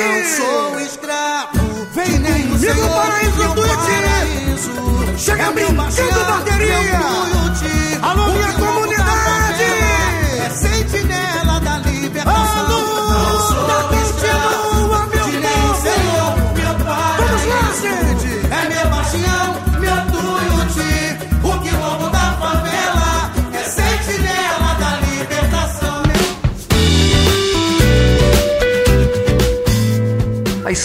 Não sou escravo. Vem nem comigo, paraíso do Iti. Chega é brincando, bateria. Alô, minha é comunidade.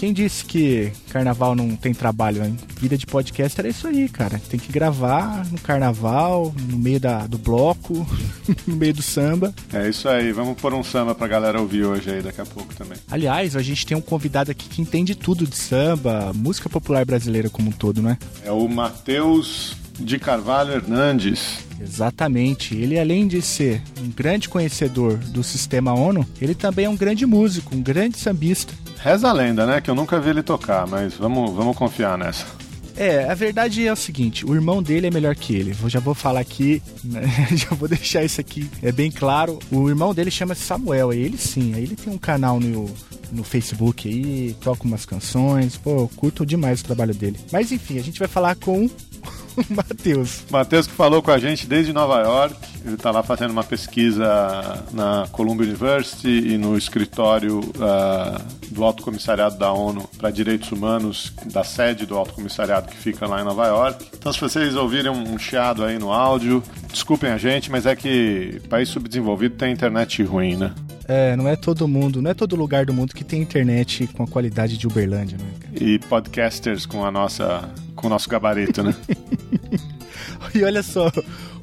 Quem disse que carnaval não tem trabalho, hein? Vida de podcast era isso aí, cara. Tem que gravar no carnaval, no meio da, do bloco, no meio do samba. É isso aí, vamos pôr um samba pra galera ouvir hoje aí daqui a pouco também. Aliás, a gente tem um convidado aqui que entende tudo de samba, música popular brasileira como um todo, não é? É o Matheus de Carvalho Hernandes. Exatamente. Ele, além de ser um grande conhecedor do sistema ONU, ele também é um grande músico, um grande sambista. Reza a lenda, né? Que eu nunca vi ele tocar, mas vamos, vamos confiar nessa. É, a verdade é o seguinte, o irmão dele é melhor que ele. Eu já vou falar aqui, né? já vou deixar isso aqui é bem claro. O irmão dele chama Samuel, ele sim, ele tem um canal no, no Facebook aí, toca umas canções, pô, curto demais o trabalho dele. Mas enfim, a gente vai falar com Matheus. Matheus que falou com a gente desde Nova York, ele está lá fazendo uma pesquisa na Columbia University e no escritório uh, do Alto Comissariado da ONU para Direitos Humanos, da sede do Alto Comissariado que fica lá em Nova York. Então, se vocês ouvirem um chiado aí no áudio, desculpem a gente, mas é que país subdesenvolvido tem internet ruim, né? É, não é todo mundo, não é todo lugar do mundo que tem internet com a qualidade de Uberlândia, né? Cara? E podcasters com a nossa, com o nosso gabarito, né? e olha só,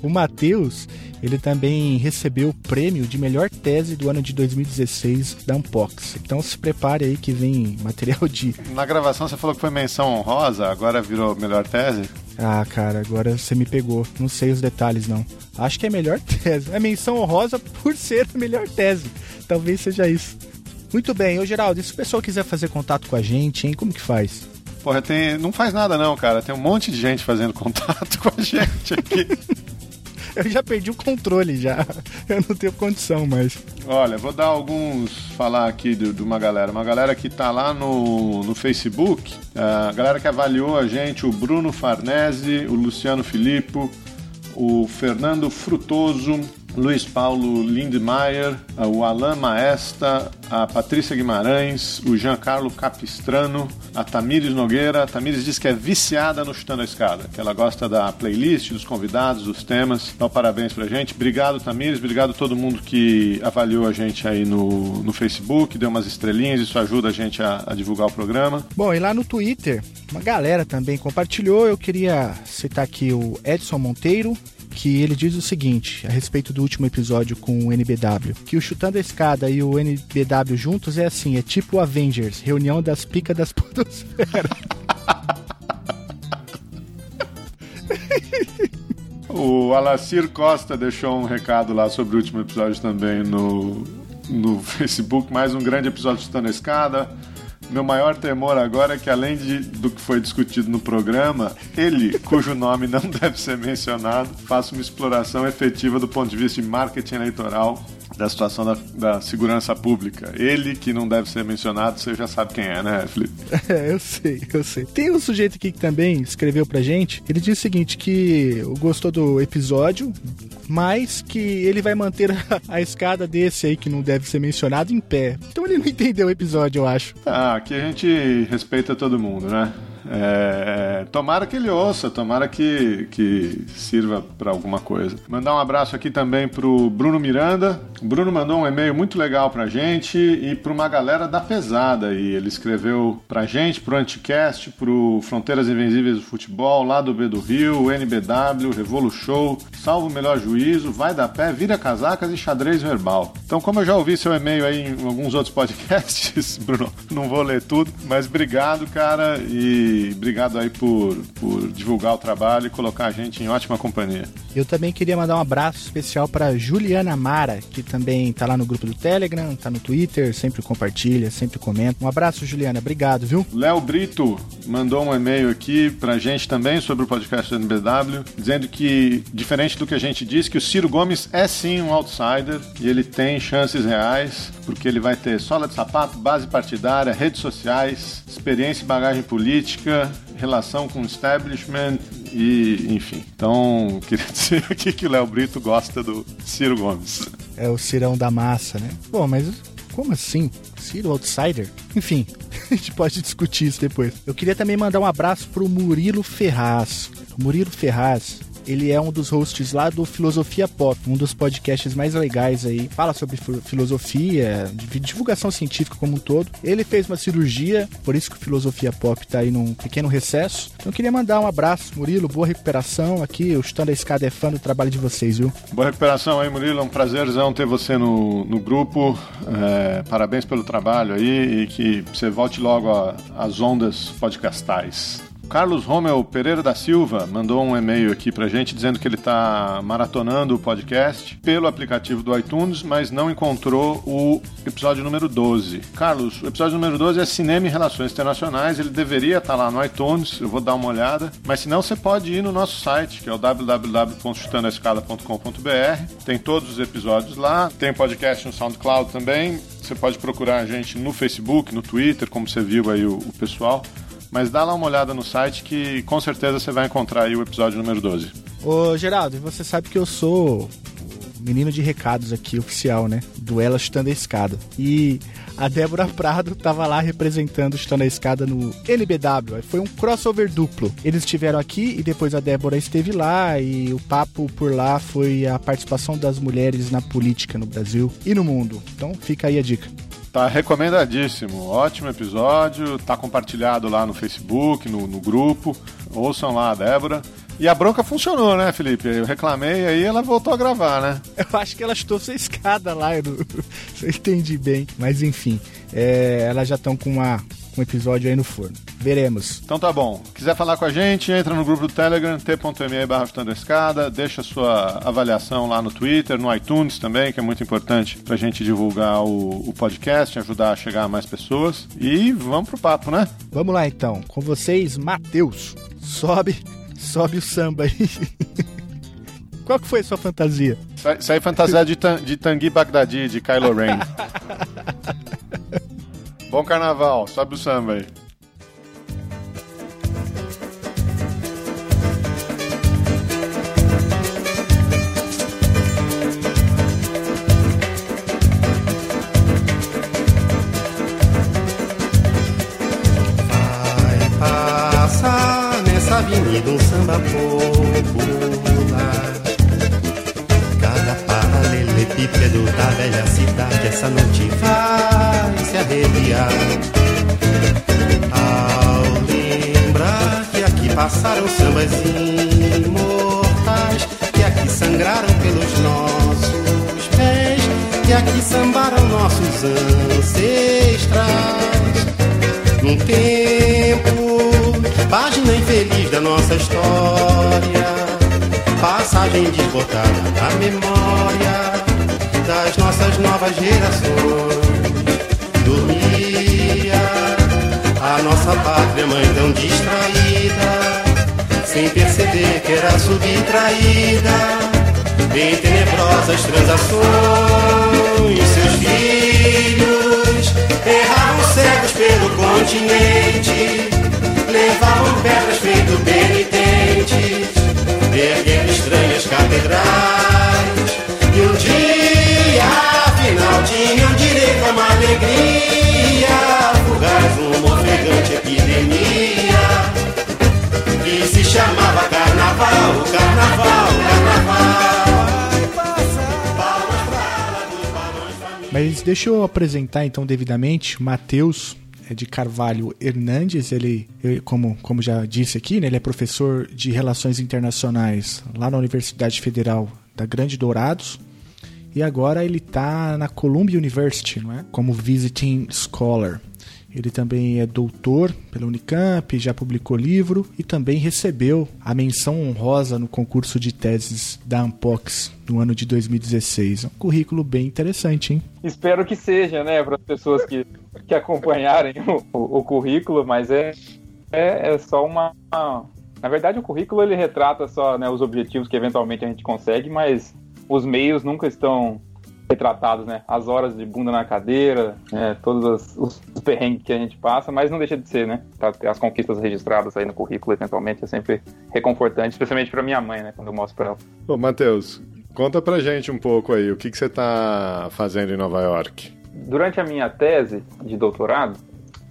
o Matheus, ele também recebeu o prêmio de melhor tese do ano de 2016 da Unbox. Então se prepare aí que vem material de. Na gravação você falou que foi menção honrosa, agora virou melhor tese? Ah, cara, agora você me pegou. Não sei os detalhes, não. Acho que é melhor tese. É menção honrosa por ser a melhor tese. Talvez seja isso. Muito bem, ô Geraldo, e se o pessoal quiser fazer contato com a gente, hein, como que faz? Porra, tem... não faz nada não, cara. Tem um monte de gente fazendo contato com a gente aqui. Eu já perdi o controle já. Eu não tenho condição mais. Olha, vou dar alguns. falar aqui de, de uma galera. Uma galera que tá lá no, no Facebook. A galera que avaliou a gente: o Bruno Farnese, o Luciano Filippo, o Fernando Frutoso, Luiz Paulo Lindmeier, o Alain Maesta, a Patrícia Guimarães, o Giancarlo Capistrano, a Tamires Nogueira. A Tamires diz que é viciada no Chutando a Escada, que ela gosta da playlist, dos convidados, dos temas. Então, parabéns pra gente. Obrigado, Tamires. Obrigado a todo mundo que avaliou a gente aí no, no Facebook, deu umas estrelinhas. Isso ajuda a gente a, a divulgar o programa. Bom, e lá no Twitter, uma galera também compartilhou. Eu queria citar aqui o Edson Monteiro, que ele diz o seguinte a respeito do último episódio com o NBW, que o Chutando a Escada e o NBW juntos é assim, é tipo Avengers, reunião das picas das podosfera. o Alacir Costa deixou um recado lá sobre o último episódio também no, no Facebook, mais um grande episódio de Chutando a Escada. Meu maior temor agora é que, além de, do que foi discutido no programa, ele, cujo nome não deve ser mencionado, faça uma exploração efetiva do ponto de vista de marketing eleitoral da situação da, da, segurança pública. Ele, que não deve ser mencionado, você já sabe quem é, né, Felipe? É, eu sei, eu sei. Tem um sujeito aqui que também escreveu pra gente. Ele diz o seguinte: que gostou do episódio, mas que ele vai manter a, a escada desse aí, que não deve ser mencionado, em pé. Então ele não entendeu o episódio, eu acho. Ah, aqui a gente respeita todo mundo, né? É, tomara que ele ouça, tomara que, que sirva para alguma coisa. Mandar um abraço aqui também pro Bruno Miranda. O Bruno mandou um e-mail muito legal pra gente e pra uma galera da pesada. E ele escreveu pra gente, pro Anticast, pro Fronteiras Invencíveis do Futebol, lá do B do Rio, NBW, Revolu Show, Salvo o Melhor Juízo, Vai da Pé, Vira Casacas e Xadrez Verbal. Então, como eu já ouvi seu e-mail aí em alguns outros podcasts, Bruno, não vou ler tudo, mas obrigado, cara, e e obrigado aí por, por divulgar o trabalho e colocar a gente em ótima companhia. Eu também queria mandar um abraço especial para Juliana Mara, que também tá lá no grupo do Telegram, tá no Twitter, sempre compartilha, sempre comenta. Um abraço, Juliana, obrigado, viu? Léo Brito mandou um e-mail aqui pra gente também sobre o podcast do NBW, dizendo que, diferente do que a gente disse, que o Ciro Gomes é sim um outsider e ele tem chances reais, porque ele vai ter sola de sapato, base partidária, redes sociais, experiência e bagagem política, relação com o establishment e, enfim. Então, queria dizer aqui que o Léo Brito gosta do Ciro Gomes. É o Cirão da Massa, né? Bom, mas como assim? Ciro Outsider? Enfim, a gente pode discutir isso depois. Eu queria também mandar um abraço pro Murilo Ferraz. Murilo Ferraz, ele é um dos hosts lá do Filosofia Pop, um dos podcasts mais legais aí. Fala sobre fi- filosofia, divulgação científica como um todo. Ele fez uma cirurgia, por isso que o Filosofia Pop tá aí num pequeno recesso. Então eu queria mandar um abraço, Murilo, boa recuperação aqui. O Chutando a Escada é fã do trabalho de vocês, viu? Boa recuperação aí, Murilo. É um prazerzão ter você no, no grupo. É, parabéns pelo trabalho aí e que você volte logo às ondas podcastais. Carlos Romeu Pereira da Silva mandou um e-mail aqui pra gente dizendo que ele tá maratonando o podcast pelo aplicativo do iTunes, mas não encontrou o episódio número 12. Carlos, o episódio número 12 é Cinema e Relações Internacionais, ele deveria estar lá no iTunes, eu vou dar uma olhada, mas se não você pode ir no nosso site, que é o www.chutandoaescada.com.br. Tem todos os episódios lá, tem podcast no SoundCloud também. Você pode procurar a gente no Facebook, no Twitter, como você viu aí o, o pessoal. Mas dá lá uma olhada no site que com certeza você vai encontrar aí o episódio número 12. Ô, Geraldo, você sabe que eu sou menino de recados aqui, oficial, né? Do Ela Chutando a Escada. E a Débora Prado tava lá representando o Chutando a Escada no NBW. Foi um crossover duplo. Eles estiveram aqui e depois a Débora esteve lá e o papo por lá foi a participação das mulheres na política no Brasil e no mundo. Então fica aí a dica. Tá recomendadíssimo. Ótimo episódio. Tá compartilhado lá no Facebook, no, no grupo. Ouçam lá a Débora. E a bronca funcionou, né, Felipe? Eu reclamei aí ela voltou a gravar, né? Eu acho que ela chutou sua escada lá, eu não, eu entendi bem. Mas enfim, é, elas já estão com, uma, com um episódio aí no forno. Veremos. Então tá bom. Quiser falar com a gente, entra no grupo do Telegram, t.me barra escada, deixa sua avaliação lá no Twitter, no iTunes também, que é muito importante pra gente divulgar o, o podcast, ajudar a chegar a mais pessoas. E vamos pro papo, né? Vamos lá então, com vocês, Matheus. Sobe, sobe o samba aí. Qual que foi a sua fantasia? Isso aí- Isso aí é fantasia de, tan, de Tanguy Bagdadi, de Kylo Ren. Bom carnaval, sobe o samba aí. Novas gerações. Dormia a nossa pátria mãe tão distraída, sem perceber que era subtraída em tenebrosas transações. Seus filhos erravam cegos pelo continente, levavam pedras feito penitentes, erguendo estranhas catedrais. Alegria, fugaz, uma ofegante epidemia que se chamava Carnaval, Carnaval, Carnaval. Mas deixa eu apresentar então devidamente Matheus é de Carvalho Hernandes, ele, eu, como, como já disse aqui, né, ele é professor de Relações Internacionais lá na Universidade Federal da Grande Dourados. E agora ele está na Columbia University, não é? Como visiting scholar. Ele também é doutor pela Unicamp, já publicou livro e também recebeu a menção honrosa no concurso de teses da Ampox no ano de 2016. É um currículo bem interessante, hein? Espero que seja, né, para as pessoas que, que acompanharem o, o, o currículo, mas é, é, é só uma, uma, Na verdade, o currículo ele retrata só né, os objetivos que eventualmente a gente consegue, mas os meios nunca estão retratados, né? As horas de bunda na cadeira, é, todos os, os perrengues que a gente passa, mas não deixa de ser, né? Tá, as conquistas registradas aí no currículo, eventualmente, é sempre reconfortante, especialmente para minha mãe, né? Quando eu mostro para ela. Ô, Matheus, conta pra gente um pouco aí, o que, que você tá fazendo em Nova York? Durante a minha tese de doutorado,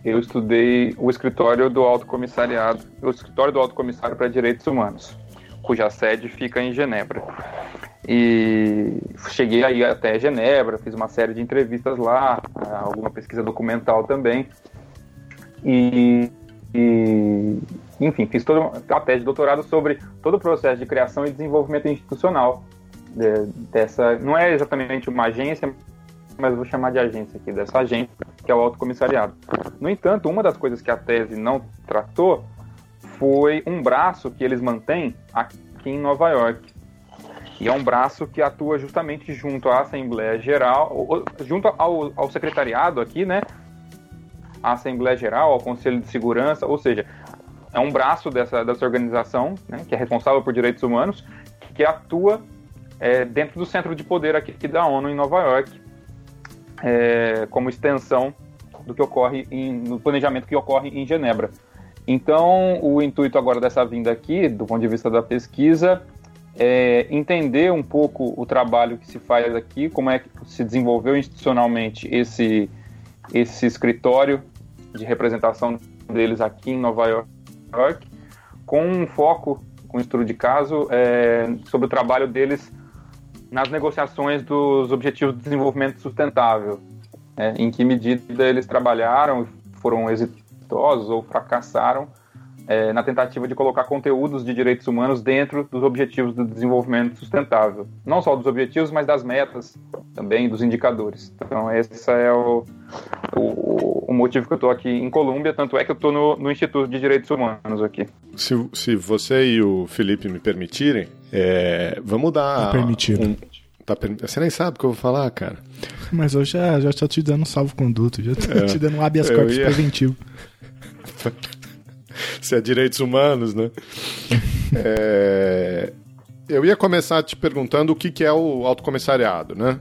eu estudei o escritório do Alto Comissariado, o escritório do Alto Comissário para Direitos Humanos, cuja sede fica em Genebra. E cheguei aí até Genebra, fiz uma série de entrevistas lá, alguma pesquisa documental também. E, e enfim, fiz toda a tese de doutorado sobre todo o processo de criação e desenvolvimento institucional de, dessa. Não é exatamente uma agência, mas vou chamar de agência aqui, dessa agência, que é o Alto Comissariado. No entanto, uma das coisas que a tese não tratou foi um braço que eles mantêm aqui em Nova York, e é um braço que atua justamente junto à Assembleia Geral, junto ao, ao secretariado aqui, né? A Assembleia Geral, ao Conselho de Segurança, ou seja, é um braço dessa, dessa organização, né, que é responsável por direitos humanos, que atua é, dentro do centro de poder aqui, aqui da ONU em Nova York, é, como extensão do que ocorre em, no planejamento que ocorre em Genebra. Então, o intuito agora dessa vinda aqui, do ponto de vista da pesquisa, é, entender um pouco o trabalho que se faz aqui, como é que se desenvolveu institucionalmente esse, esse escritório de representação deles aqui em Nova York, com um foco, com estudo de caso, é, sobre o trabalho deles nas negociações dos Objetivos de Desenvolvimento Sustentável, é, em que medida eles trabalharam, foram exitosos ou fracassaram é, na tentativa de colocar conteúdos de direitos humanos dentro dos objetivos do desenvolvimento sustentável. Não só dos objetivos, mas das metas também, dos indicadores. Então, esse é o, o, o motivo que eu estou aqui em Colômbia, tanto é que eu estou no, no, Instituto de Direitos Humanos aqui. Se, se você e o Felipe me permitirem, é, vamos dar. Permitiram. Um, Tá, você nem sabe o que eu vou falar, cara. Mas eu já, já estou te dando um salvo-conduto, já estou é, te dando um habeas corpus ia... preventivo. se é direitos humanos, né? é, eu ia começar te perguntando o que, que é o autocomissariado, né?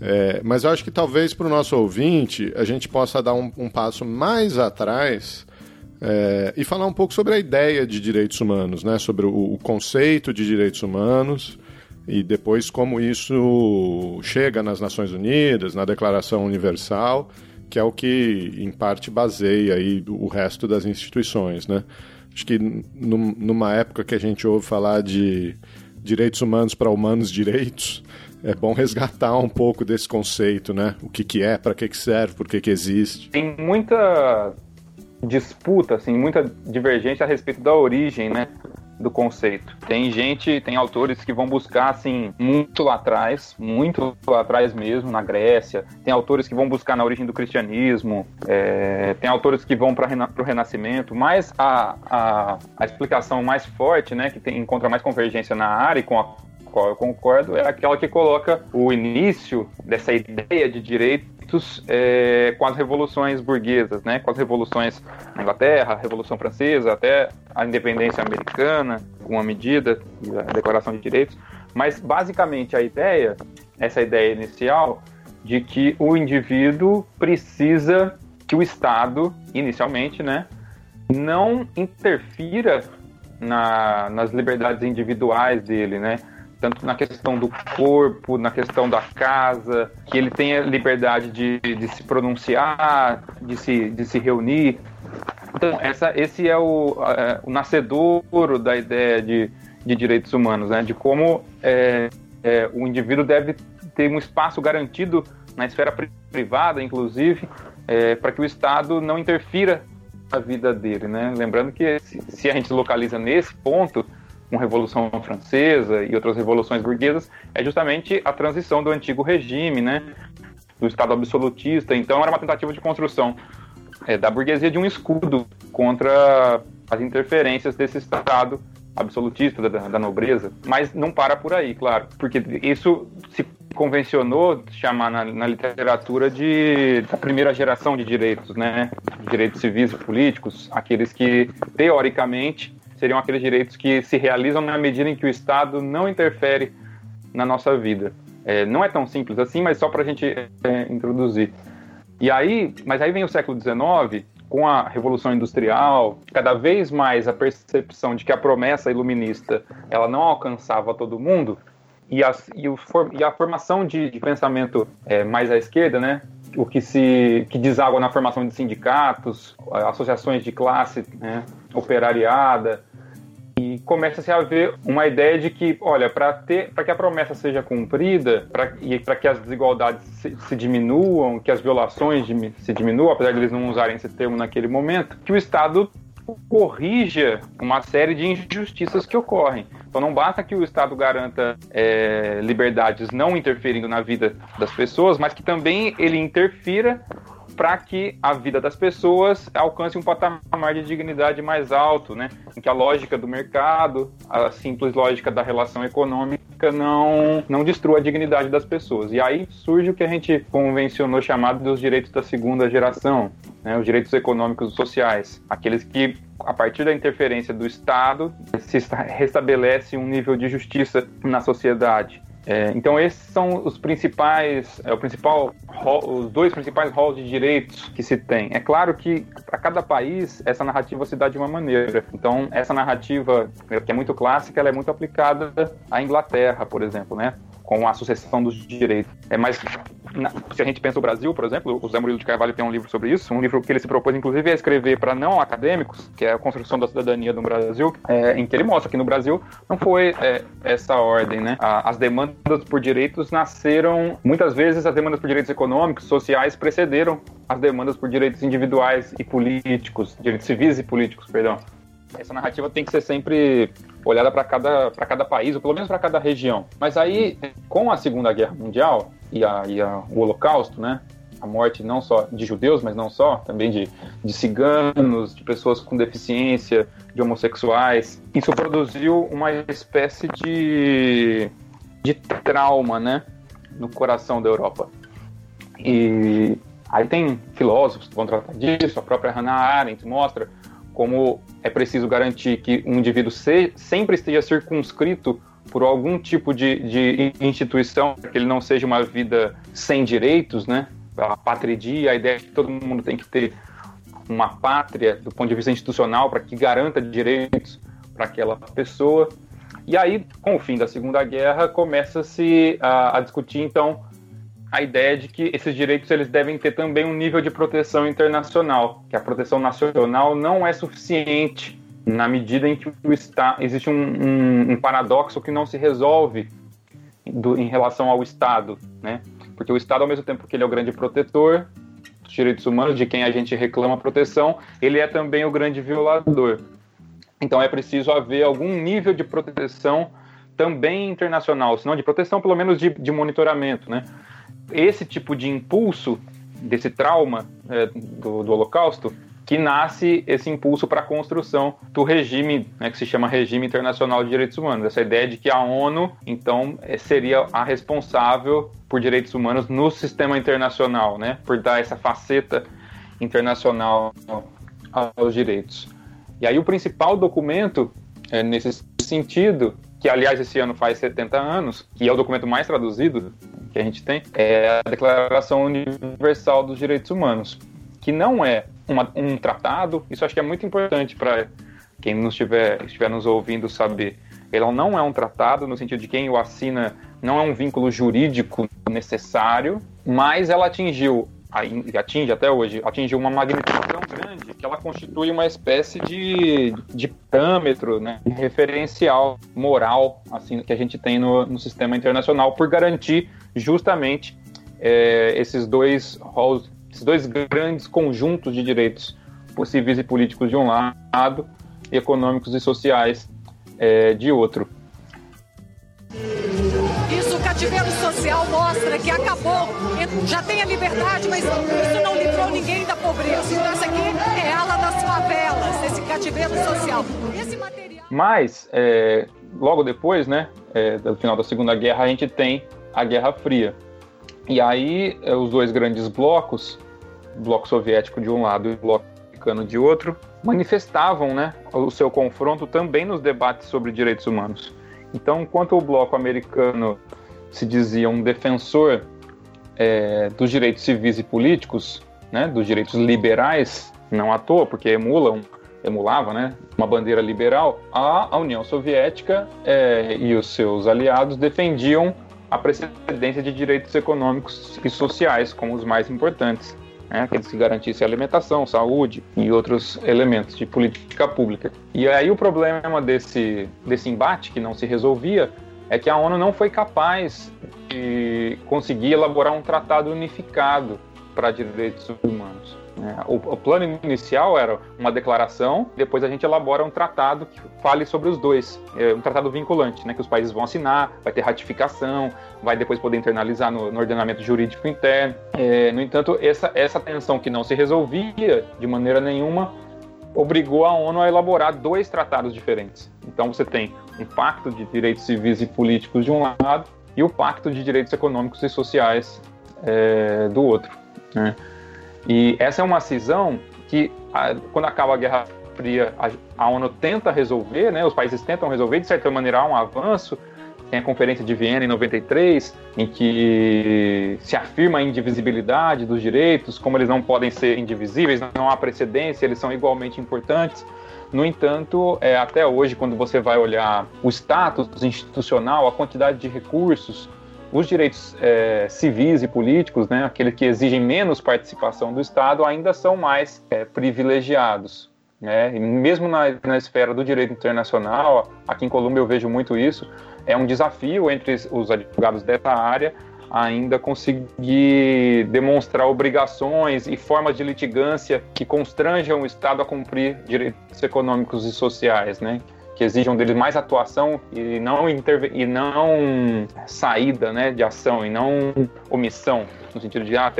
É, mas eu acho que talvez para o nosso ouvinte a gente possa dar um, um passo mais atrás é, e falar um pouco sobre a ideia de direitos humanos, né? sobre o, o, conceito de direitos humanos e depois como isso chega nas Nações Unidas, na Declaração Universal que é o que, em parte, baseia aí o resto das instituições, né? Acho que numa época que a gente ouve falar de direitos humanos para humanos direitos, é bom resgatar um pouco desse conceito, né? O que, que é, para que, que serve, por que, que existe. Tem muita disputa, assim, muita divergência a respeito da origem, né? Do conceito. Tem gente, tem autores que vão buscar assim muito lá atrás, muito lá atrás mesmo, na Grécia. Tem autores que vão buscar na origem do cristianismo. É, tem autores que vão para o Renascimento. Mas a, a, a, explicação mais forte, né, que tem, encontra mais convergência na área e com a qual eu concordo, é aquela que coloca o início dessa ideia de direito é, com as revoluções burguesas, né? com as revoluções na Inglaterra, a Revolução Francesa, até a independência americana, uma medida, a Declaração de Direitos. Mas, basicamente, a ideia, essa ideia inicial, de que o indivíduo precisa que o Estado, inicialmente, né, não interfira na, nas liberdades individuais dele, né? Tanto na questão do corpo, na questão da casa, que ele tenha liberdade de, de se pronunciar, de se, de se reunir. Então, essa, esse é o, é, o nascedouro da ideia de, de direitos humanos, né? de como é, é, o indivíduo deve ter um espaço garantido na esfera privada, inclusive, é, para que o Estado não interfira na vida dele. Né? Lembrando que se, se a gente localiza nesse ponto, com a Revolução Francesa e outras revoluções burguesas, é justamente a transição do antigo regime, né, do Estado absolutista. Então, era uma tentativa de construção é, da burguesia de um escudo contra as interferências desse Estado absolutista da, da, nobreza, mas não para por aí, claro, porque isso se convencionou chamar na, na, literatura de da primeira geração de direitos, né, direitos civis e políticos, aqueles que teoricamente seriam aqueles direitos que se realizam na medida em que o Estado não interfere na nossa vida. É, não é tão simples assim, mas só para a gente é, introduzir. E aí, mas aí vem o século XIX com a Revolução Industrial, cada vez mais a percepção de que a promessa iluminista ela não alcançava todo mundo, e a, e o, e a formação de, de pensamento é, mais à esquerda, né, o que se que deságua na formação de sindicatos, associações de classe né, operariada, e começa-se a haver uma ideia de que, olha, para ter, para que a promessa seja cumprida, e para que as desigualdades se, se, diminuam, que as violações de, se diminuam, apesar de eles não usarem esse termo naquele momento, que o Estado corrija uma série de injustiças que ocorrem. Então não basta que o Estado garanta é, liberdades não interferindo na vida das pessoas, mas que também ele interfira para que a vida das pessoas alcance um patamar de dignidade mais alto, né? Em que a lógica do mercado, a simples lógica da relação econômica não, não destrua a dignidade das pessoas. E aí surge o que a gente convencionou chamado dos direitos da segunda geração, né? os direitos econômicos e sociais, aqueles que a partir da interferência do Estado se restabelece um nível de justiça na sociedade. É, então esses são os principais, é o principal, os dois principais rolos de direitos que se tem. É claro que para cada país essa narrativa se dá de uma maneira. Então essa narrativa que é muito clássica, ela é muito aplicada à Inglaterra, por exemplo, né? Com a sucessão dos direitos. É mais na, se a gente pensa o Brasil, por exemplo, o Zé Murilo de Carvalho tem um livro sobre isso, um livro que ele se propôs inclusive a escrever para não acadêmicos, que é a construção da cidadania no Brasil, é, em que ele mostra que no Brasil não foi é, essa ordem, né? A, as demandas por direitos nasceram muitas vezes as demandas por direitos econômicos, sociais precederam as demandas por direitos individuais e políticos, direitos civis e políticos, perdão essa narrativa tem que ser sempre olhada para cada, cada país, ou pelo menos para cada região. Mas aí, com a Segunda Guerra Mundial e, a, e a, o Holocausto, né? A morte não só de judeus, mas não só, também de, de ciganos, de pessoas com deficiência, de homossexuais. Isso produziu uma espécie de, de trauma, né? No coração da Europa. E aí tem filósofos que vão tratar disso, a própria Hannah Arendt mostra como é preciso garantir que um indivíduo se, sempre esteja circunscrito por algum tipo de, de instituição, que ele não seja uma vida sem direitos, né? A patridia, a ideia de que todo mundo tem que ter uma pátria do ponto de vista institucional para que garanta direitos para aquela pessoa. E aí, com o fim da Segunda Guerra, começa-se a, a discutir, então, a ideia de que esses direitos eles devem ter também um nível de proteção internacional, que a proteção nacional não é suficiente na medida em que está, existe um, um, um, paradoxo que não se resolve do, em relação ao Estado, né? Porque o Estado, ao mesmo tempo que ele é o grande protetor dos direitos humanos, de quem a gente reclama proteção, ele é também o grande violador. Então é preciso haver algum nível de proteção também internacional, se não de proteção, pelo menos de, de monitoramento, né? Esse tipo de impulso desse trauma é, do, do, Holocausto que nasce esse impulso para a construção do regime, né, que se chama Regime Internacional de Direitos Humanos. Essa ideia de que a ONU, então, é, seria a responsável por direitos humanos no sistema internacional, né, por dar essa faceta internacional aos direitos. E aí o principal documento é, nesse sentido, que aliás esse ano faz 70 anos, que é o documento mais traduzido que a gente tem é a Declaração Universal dos Direitos Humanos, que não é uma, um tratado, isso acho que é muito importante para quem nos estiver, estiver nos ouvindo saber. Ele não é um tratado, no sentido de quem o assina não é um vínculo jurídico necessário, mas ela atingiu, atinge até hoje, atingiu uma magnitude tão grande que ela constitui uma espécie de, de parâmetro, né, referencial moral assim que a gente tem no, no sistema internacional por garantir justamente é, esses dois esses dois grandes conjuntos de direitos civis e políticos de um lado, econômicos e sociais é, de outro. Isso cativeiro social mostra que acabou, já tem a liberdade, mas isso não livrou ninguém da pobreza. Então essa aqui é ala das favelas, esse cativeiro social. Esse material... Mas, é, logo depois, né, é, do final da Segunda Guerra, a gente tem a Guerra Fria. E aí, é, os dois grandes blocos, o bloco soviético de um lado e o bloco americano de outro, manifestavam né, o seu confronto também nos debates sobre direitos humanos. Então, enquanto o bloco americano se dizia um defensor é, dos direitos civis e políticos, né, dos direitos liberais, não à toa, porque emulam, emulava né, uma bandeira liberal, a, União Soviética é, e os seus aliados defendiam a precedência de direitos econômicos e sociais como os mais importantes né, aqueles que garantissem alimentação, saúde e outros elementos de política pública. E aí o problema desse, desse embate que não se resolvia é que a ONU não foi capaz de conseguir elaborar um tratado unificado para direitos humanos. É, o, o, plano inicial era uma declaração, depois a gente elabora um tratado que fale sobre os dois, é, um tratado vinculante, né, que os países vão assinar, vai ter ratificação, vai depois poder internalizar no, no ordenamento jurídico interno. É, no entanto, essa, essa tensão que não se resolvia de maneira nenhuma obrigou a ONU a elaborar dois tratados diferentes. Então você tem um pacto de direitos civis e políticos de um lado e o pacto de direitos econômicos e sociais é, do outro. Né? E essa é uma cisão que, quando acaba a Guerra Fria, a, ONU tenta resolver, né, os países tentam resolver, de certa maneira há um avanço. Tem a Conferência de Viena em 93, em que se afirma a indivisibilidade dos direitos, como eles não podem ser indivisíveis, não há precedência, eles são igualmente importantes. No entanto, é, até hoje, quando você vai olhar o status institucional, a quantidade de recursos, os direitos é, civis e políticos, né, aqueles que exigem menos participação do Estado, ainda são mais é, privilegiados. Né? E mesmo na, na esfera do direito internacional, aqui em Colômbia eu vejo muito isso, é um desafio entre os advogados dessa área ainda conseguir demonstrar obrigações e formas de litigância que constranjam o Estado a cumprir direitos econômicos e sociais, né? Que exijam dele mais atuação e não, interve e não saída né, de ação e não omissão, no sentido de, ah,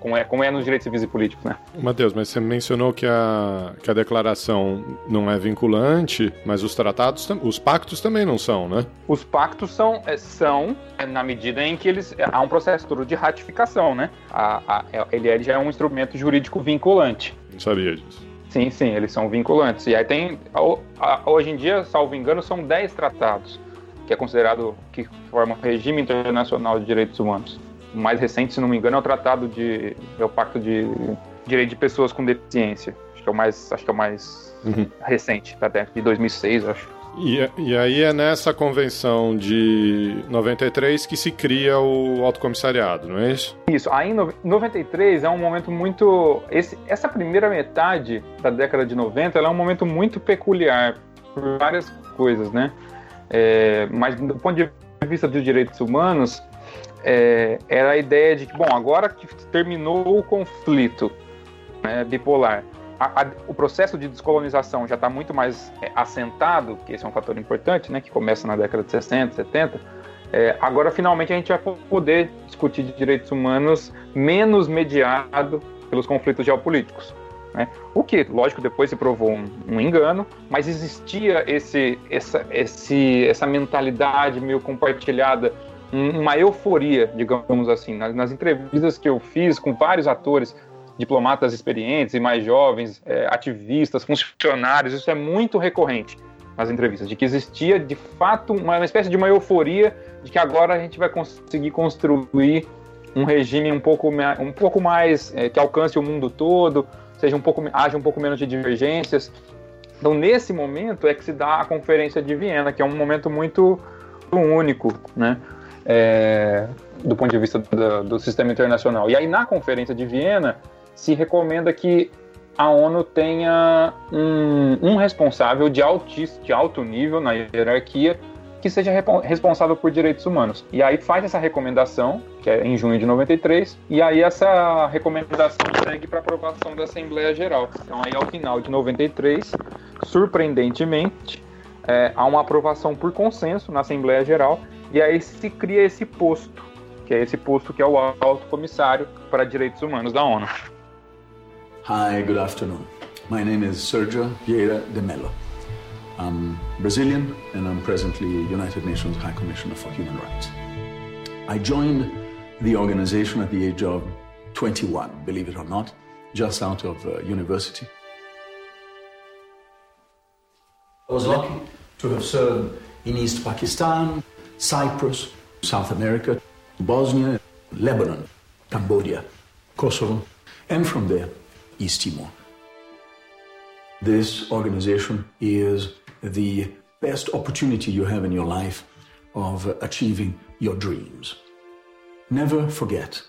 como, é, como é nos direitos civis e políticos. Né? Matheus, mas você mencionou que a, que a declaração não é vinculante, mas os tratados, os pactos também não são, né? Os pactos são, é, são é, na medida em que eles há um processo todo de ratificação, né? A, a, ele, ele já é um instrumento jurídico vinculante. Não sabia disso. Sim, sim, eles são vinculantes. E aí tem. Hoje em dia, salvo engano, são 10 tratados, que é considerado que forma regime internacional de direitos humanos. O mais recente, se não me engano, é o Tratado de. é o Pacto de Direito de Pessoas com Deficiência. Acho que é o mais, acho que é o mais uhum. recente, tá até de 2006, acho. E, e, aí é nessa convenção de 93 que se cria o autocomissariado, não é isso? Isso. Aí em 93 é um momento muito. Esse, essa primeira metade da década de 90 é um momento muito peculiar por várias coisas, né? É, mas do ponto de vista dos direitos humanos, é, era a ideia de que, bom, agora que terminou o conflito né, bipolar, a, a, o processo de descolonização já está muito mais é, assentado, que esse é um fator importante, né, que começa na década de 60, 70. É, agora, finalmente, a gente vai poder discutir de direitos humanos menos mediado pelos conflitos geopolíticos. Né? O que, lógico, depois se provou um, um engano, mas existia esse, essa, esse, essa mentalidade meio compartilhada, uma euforia, digamos assim. Nas, nas entrevistas que eu fiz com vários atores, diplomatas experientes e mais jovens, é, ativistas, funcionários, isso é muito recorrente nas entrevistas, de que existia de fato uma, uma espécie de uma euforia de que agora a gente vai conseguir construir um regime um pouco, um pouco mais é, que alcance o mundo todo, seja um pouco, haja um pouco menos de divergências. Então, nesse momento é que se dá a Conferência de Viena, que é um momento muito único, né? É, do ponto de vista do, do sistema internacional. E aí, na Conferência de Viena, se recomenda que a ONU tenha um, um responsável de, altis, de alto nível na hierarquia que seja responsável por direitos humanos. E aí faz essa recomendação, que é em junho de 93, e aí essa recomendação segue para aprovação da Assembleia Geral. Então aí ao final de 93, surpreendentemente, é, há uma aprovação por consenso na Assembleia Geral e aí se cria esse posto, que é esse posto que é o Alto Comissário para Direitos Humanos da ONU. Hi, good afternoon. My name is Sergio Vieira de Mello. I'm Brazilian and I'm presently United Nations High Commissioner for Human Rights. I joined the organization at the age of 21, believe it or not, just out of uh, university. I was lucky to have served in East Pakistan, Cyprus, South America, Bosnia, Lebanon, Cambodia, Kosovo, and from there, East Timor. This organization is the best opportunity you have in your life of achieving your dreams. Never forget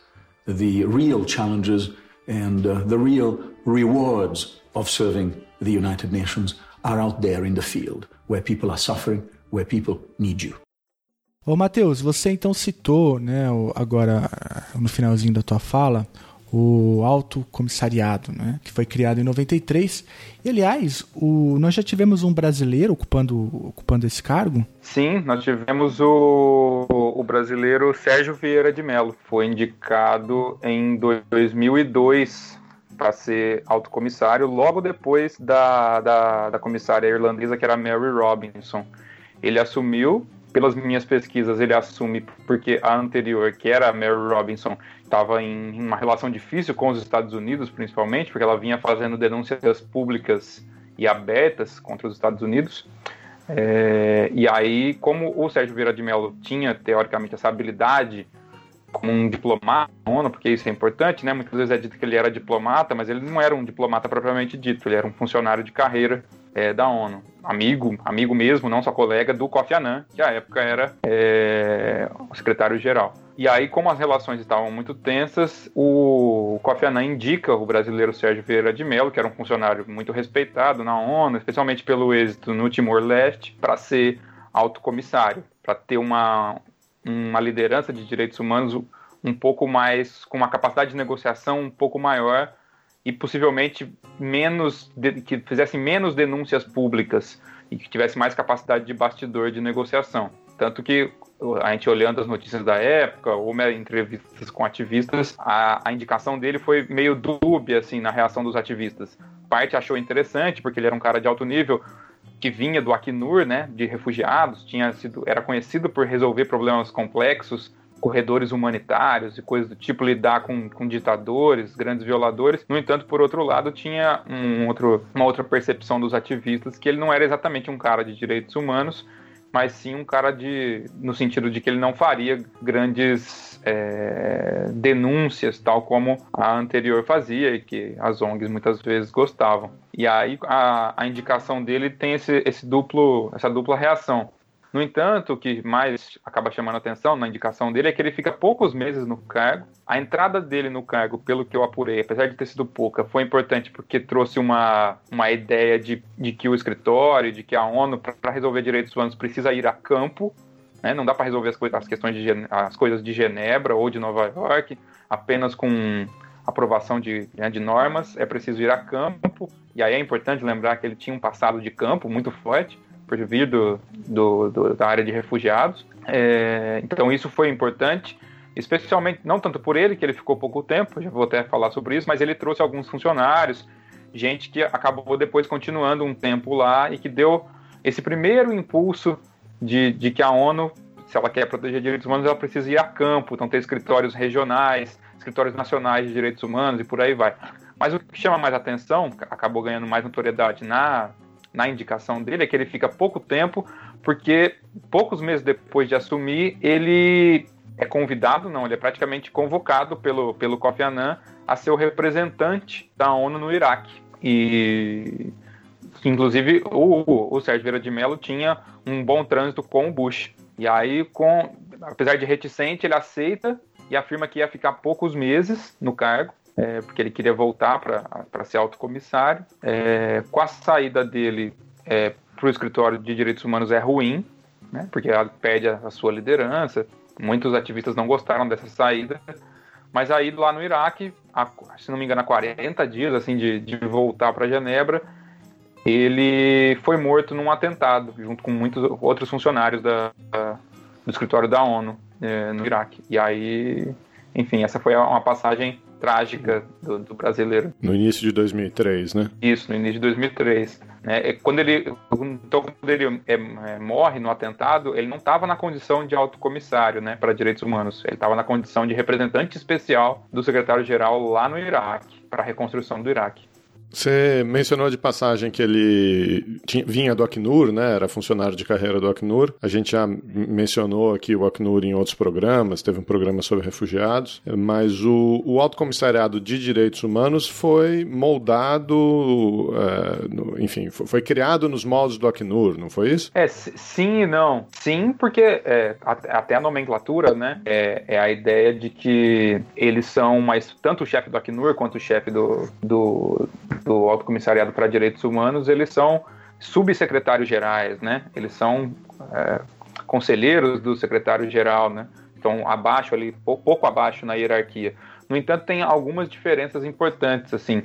the real challenges and uh, the real rewards of serving the United Nations are out there in the field, where people are suffering, where people need you. Ô Matheus, você então citou, né, agora no finalzinho da tua fala, o Alto Comissariado, né, que foi criado em 93. E, aliás, o, nós já tivemos um brasileiro ocupando, ocupando esse cargo? Sim, nós tivemos o, o brasileiro Sérgio Vieira de Mello. Foi indicado em 2002 para ser alto comissário, logo depois da, da, da comissária irlandesa, que era Mary Robinson. Ele assumiu pelas minhas pesquisas, ele assume porque a anterior, que era a Mary Robinson, estava em uma relação difícil com os Estados Unidos, principalmente, porque ela vinha fazendo denúncias públicas e abertas contra os Estados Unidos. É, e aí, como o Sérgio Vieira de Mello tinha, teoricamente, essa habilidade como um diplomata porque isso é importante, né? Muitas vezes é dito que ele era diplomata, mas ele não era um diplomata propriamente dito, ele era um funcionário de carreira é, da ONU. Amigo, amigo mesmo, não só colega, do Kofi Annan, que à época era é, o secretário-geral. E aí, como as relações estavam muito tensas, o Kofi Annan indica o brasileiro Sérgio Vieira de Mello, que era um funcionário muito respeitado na ONU, especialmente pelo êxito no Timor-Leste, para ser alto comissário, para ter uma, uma liderança de direitos humanos um pouco mais, com uma capacidade de negociação um pouco maior e possivelmente menos que fizesse menos denúncias públicas e que tivesse mais capacidade de bastidor de negociação. Tanto que a gente olhando as notícias da época, ou entrevistas com ativistas, a, a, indicação dele foi meio dúbia assim na reação dos ativistas. Parte achou interessante porque ele era um cara de alto nível que vinha do Acnur, né, de refugiados, tinha sido era conhecido por resolver problemas complexos corredores humanitários e coisas do tipo, lidar com, com ditadores, grandes violadores. No entanto, por outro lado, tinha um outro, uma outra percepção dos ativistas que ele não era exatamente um cara de direitos humanos, mas sim um cara de. no sentido de que ele não faria grandes é, denúncias, tal como a anterior fazia e que as ONGs muitas vezes gostavam. E aí a, a indicação dele tem esse, esse duplo, essa dupla reação. No entanto, o que mais acaba chamando atenção na indicação dele é que ele fica poucos meses no cargo. A entrada dele no cargo, pelo que eu apurei, apesar de ter sido pouca, foi importante porque trouxe uma, uma ideia de, de que o escritório, de que a ONU, para resolver direitos humanos, precisa ir a campo. Né? Não dá para resolver as, as questões de as coisas de Genebra ou de Nova York apenas com aprovação de, né, de normas, é preciso ir a campo. E aí é importante lembrar que ele tinha um passado de campo muito forte por vir do, do, do, da área de refugiados. É, então isso foi importante, especialmente não tanto por ele, que ele ficou pouco tempo, já vou até falar sobre isso, mas ele trouxe alguns funcionários, gente que acabou depois continuando um tempo lá e que deu esse primeiro impulso de, de que a ONU, se ela quer proteger direitos humanos, ela precisa ir a campo, então ter escritórios regionais, escritórios nacionais de direitos humanos e por aí vai. Mas o que chama mais atenção, acabou ganhando mais notoriedade na na indicação dele é que ele fica pouco tempo, porque poucos meses depois de assumir, ele é convidado, não, ele é praticamente convocado pelo, pelo Kofi Annan a ser o representante da ONU no Iraque. E inclusive o, o Sérgio Vieira de Mello tinha um bom trânsito com o Bush. E aí, com, apesar de reticente, ele aceita e afirma que ia ficar poucos meses no cargo é, porque ele queria voltar para ser autocomissário. É, com a saída dele é, para o escritório de direitos humanos é ruim, né, porque ela perde a, a sua liderança. Muitos ativistas não gostaram dessa saída. Mas aí lá no Iraque, a, se não me engano, há 40 dias assim de, de voltar para Genebra, ele foi morto num atentado, junto com muitos outros funcionários da, do escritório da ONU é, no Iraque. E aí, enfim, essa foi uma passagem trágica do, do, brasileiro. No início de 2003, né? Isso, no início de 2003. É, quando ele, então, quando ele é, é, morre no atentado, ele não estava na condição de alto comissário né, para direitos humanos. Ele estava na condição de representante especial do secretário-geral lá no Iraque, para a reconstrução do Iraque. Você mencionou de passagem que ele tinha, vinha do Acnur, né? Era funcionário de carreira do Acnur. A gente já mencionou aqui o Acnur em outros programas, teve um programa sobre refugiados, mas o, o Alto Comissariado de Direitos Humanos foi moldado, é, no, enfim, foi, foi, criado nos moldes do Acnur, não foi isso? É, sim e não. Sim, porque é, até a nomenclatura, né? É, é, a ideia de que eles são mais tanto o chefe do Acnur quanto o chefe do, do do Alto Comissariado para Direitos Humanos, eles são subsecretários gerais, né? Eles são é, conselheiros do secretário-geral, né? Então, abaixo ali, pouco abaixo na hierarquia. No entanto, tem algumas diferenças importantes, assim.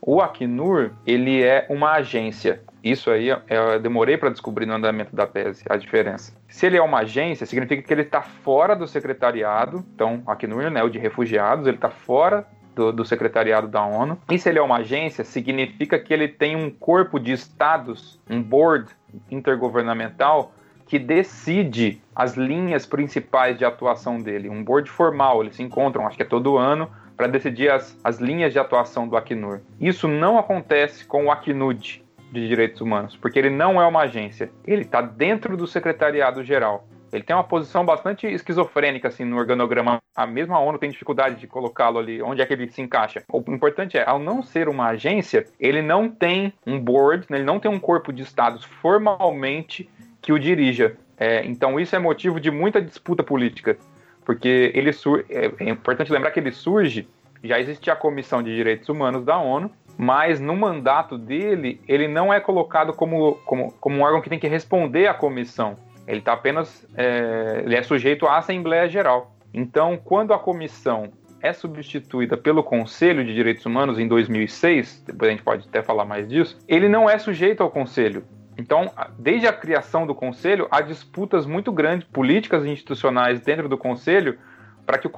O Acnur, ele é uma agência. Isso aí eu demorei para descobrir no andamento da tese, a diferença. Se ele é uma agência, significa que ele está fora do secretariado. Então, o Acnur, né, o de refugiados, ele está fora do, do, secretariado da ONU. E se ele é uma agência, significa que ele tem um corpo de estados, um board intergovernamental que decide as linhas principais de atuação dele. Um board formal, eles se encontram, acho que é todo ano, para decidir as, as linhas de atuação do Acnur. Isso não acontece com o Acnud de Direitos Humanos, porque ele não é uma agência. Ele está dentro do secretariado geral. Ele tem uma posição bastante esquizofrênica assim no organograma. A mesma ONU tem dificuldade de colocá-lo ali, onde é que ele se encaixa. O importante é, ao não ser uma agência, ele não tem um board, né, ele não tem um corpo de estados formalmente que o dirija. É, então isso é motivo de muita disputa política, porque ele sur é, é importante lembrar que ele surge. Já existia a Comissão de Direitos Humanos da ONU, mas no mandato dele, ele não é colocado como, como, como um órgão que tem que responder à comissão. Ele está apenas é, ele é sujeito à Assembleia Geral. Então, quando a comissão é substituída pelo Conselho de Direitos Humanos em 2006, depois a gente pode até falar mais disso, ele não é sujeito ao Conselho. Então, desde a criação do Conselho, há disputas muito grandes, políticas e institucionais dentro do Conselho, para que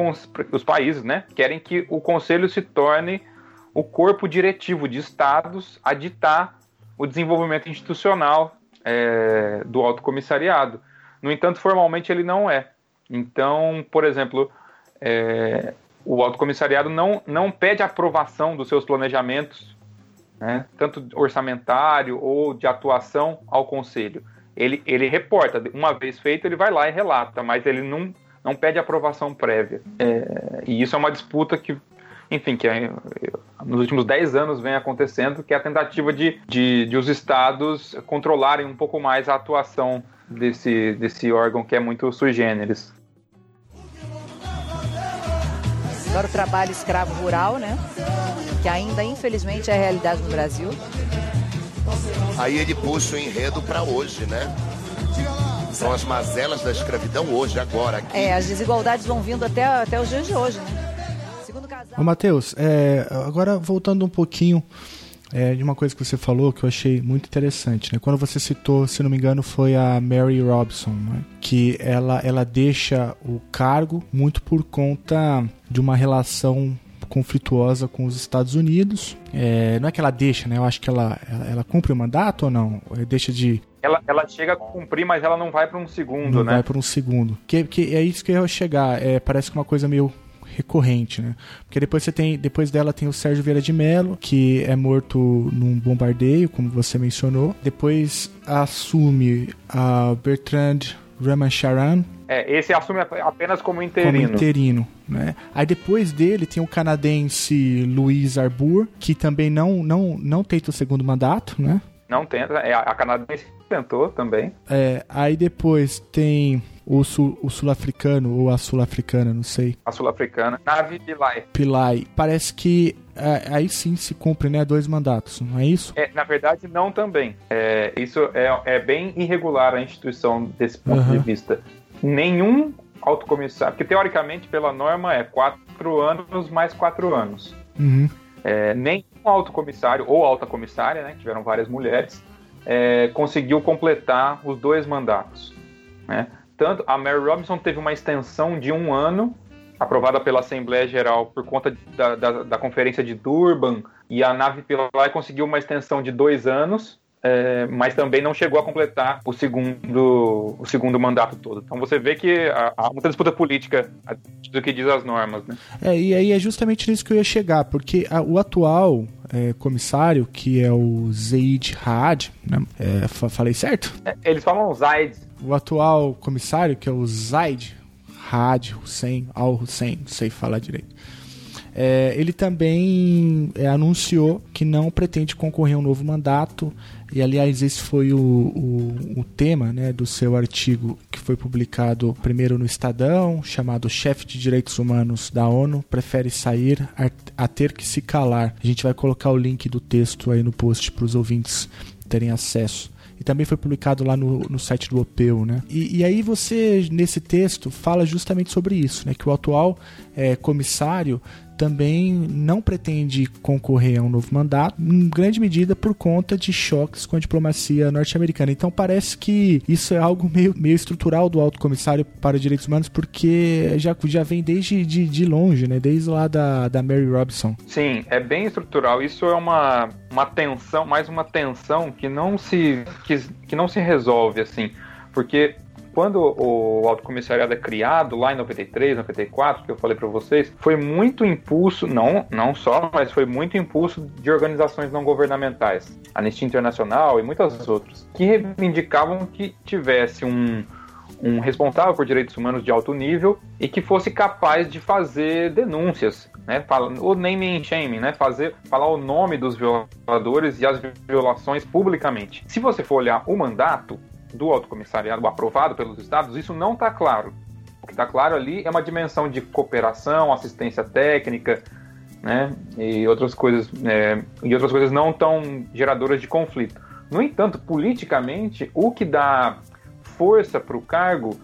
os países né, querem que o Conselho se torne o corpo diretivo de estados a ditar o desenvolvimento institucional é, do alto comissariado. No entanto, formalmente ele não é. Então, por exemplo, é, o alto comissariado não, não pede aprovação dos seus planejamentos, né, tanto orçamentário ou de atuação ao conselho. Ele, ele reporta, uma vez feito, ele vai lá e relata, mas ele não, não pede aprovação prévia. É, e isso é uma disputa que enfim, que é, nos últimos 10 anos vem acontecendo, que é a tentativa de, de, de os estados controlarem um pouco mais a atuação desse, desse órgão que é muito sui generis. Agora o trabalho escravo rural, né? Que ainda, infelizmente, é realidade no Brasil. Aí ele puxa o enredo para hoje, né? São as mazelas da escravidão hoje, agora. Aqui. É, as desigualdades vão vindo até, até os dias de hoje, né? Ô, Matheus, é, agora voltando um pouquinho é, de uma coisa que você falou que eu achei muito interessante, né? Quando você citou, se não me engano, foi a Mary Robson, né? que ela, ela deixa o cargo muito por conta de uma relação conflituosa com os Estados Unidos. É, não é que ela deixa, né? Eu acho que ela, ela, ela cumpre o mandato ou não? Deixa de ela, ela chega a cumprir, mas ela não vai para um segundo, não né? Vai para um segundo. Que, que é isso que eu ia chegar. É, parece que uma coisa meio recorrente, né? Porque depois você tem, depois dela tem o Sérgio Vieira de Mello, que é morto num bombardeio, como você mencionou. Depois assume a Bertrand Ramacharan. É, esse assume apenas como interino. Como interino, né? Aí depois dele tem o canadense Luiz Arbour, que também não, não, não tenta o segundo mandato, né? Não tenta, é, a canadense tentou também. É, aí depois tem o, sul, o sul-africano ou a sul-africana, não sei. A sul-africana, Navi Pillai. Pillai. Parece que é, aí sim se cumpre, né, dois mandatos, não é isso? É, na verdade, não também. É, isso é, é bem irregular a instituição desse ponto uhum. de vista. Nenhum autocomissário, porque teoricamente, pela norma, é quatro anos mais quatro anos. Uhum. É, nenhum autocomissário ou alta comissária, né, tiveram várias mulheres, é, conseguiu completar os dois mandatos. Né? Tanto a Mary Robinson teve uma extensão de um ano, aprovada pela Assembleia Geral por conta da, da, da Conferência de Durban, e a Navi Pillai conseguiu uma extensão de dois anos, é, mas também não chegou a completar o segundo, o segundo mandato todo. Então você vê que há, muita disputa política do que diz as normas. Né? É, e aí é justamente nisso que eu ia chegar, porque a, o atual é, comissário, que é o Zaid Haad, né? É, falei certo? É, eles falam Zaid. O atual comissário, que é o Zaid Haad Hussein, Al Hussein, não sei falar direito. É, ele também é, anunciou que não pretende concorrer a um novo mandato e aliás, esse foi o, o, o, tema né, do seu artigo que foi publicado primeiro no Estadão, chamado Chefe de Direitos Humanos da ONU prefere sair a, a ter que se calar. A gente vai colocar o link do texto aí no post para os ouvintes terem acesso e também foi publicado lá no, no site do OPEU, né? E, e, aí você, nesse texto, fala justamente sobre isso, né? Que o atual é, comissário também não pretende concorrer a um novo mandato, em grande medida por conta de choques com a diplomacia norte-americana. Então parece que isso é algo meio, meio estrutural do Alto Comissário para Direitos Humanos, porque já, já vem desde de, de longe, né? desde lá da, da Mary Robinson. Sim, é bem estrutural. Isso é uma, uma tensão, mais uma tensão que não se, que, que não se resolve assim. Porque quando o Alto Comissariado é criado, lá em 93, 94, que eu falei para vocês, foi muito impulso, não, não só, mas foi muito impulso de organizações não governamentais, Anistia Internacional e muitas outras, que reivindicavam que tivesse um, um responsável por direitos humanos de alto nível e que fosse capaz de fazer denúncias, né? O naming and shaming, né? Fazer, falar o nome dos violadores e as violações publicamente. Se você for olhar o mandato, do Alto Comissariado aprovado pelos estados, isso não está claro. O que está claro ali é uma dimensão de cooperação, assistência técnica, né, e outras coisas, é, e outras coisas não tão geradoras de conflito. No entanto, politicamente, o que dá força para o cargo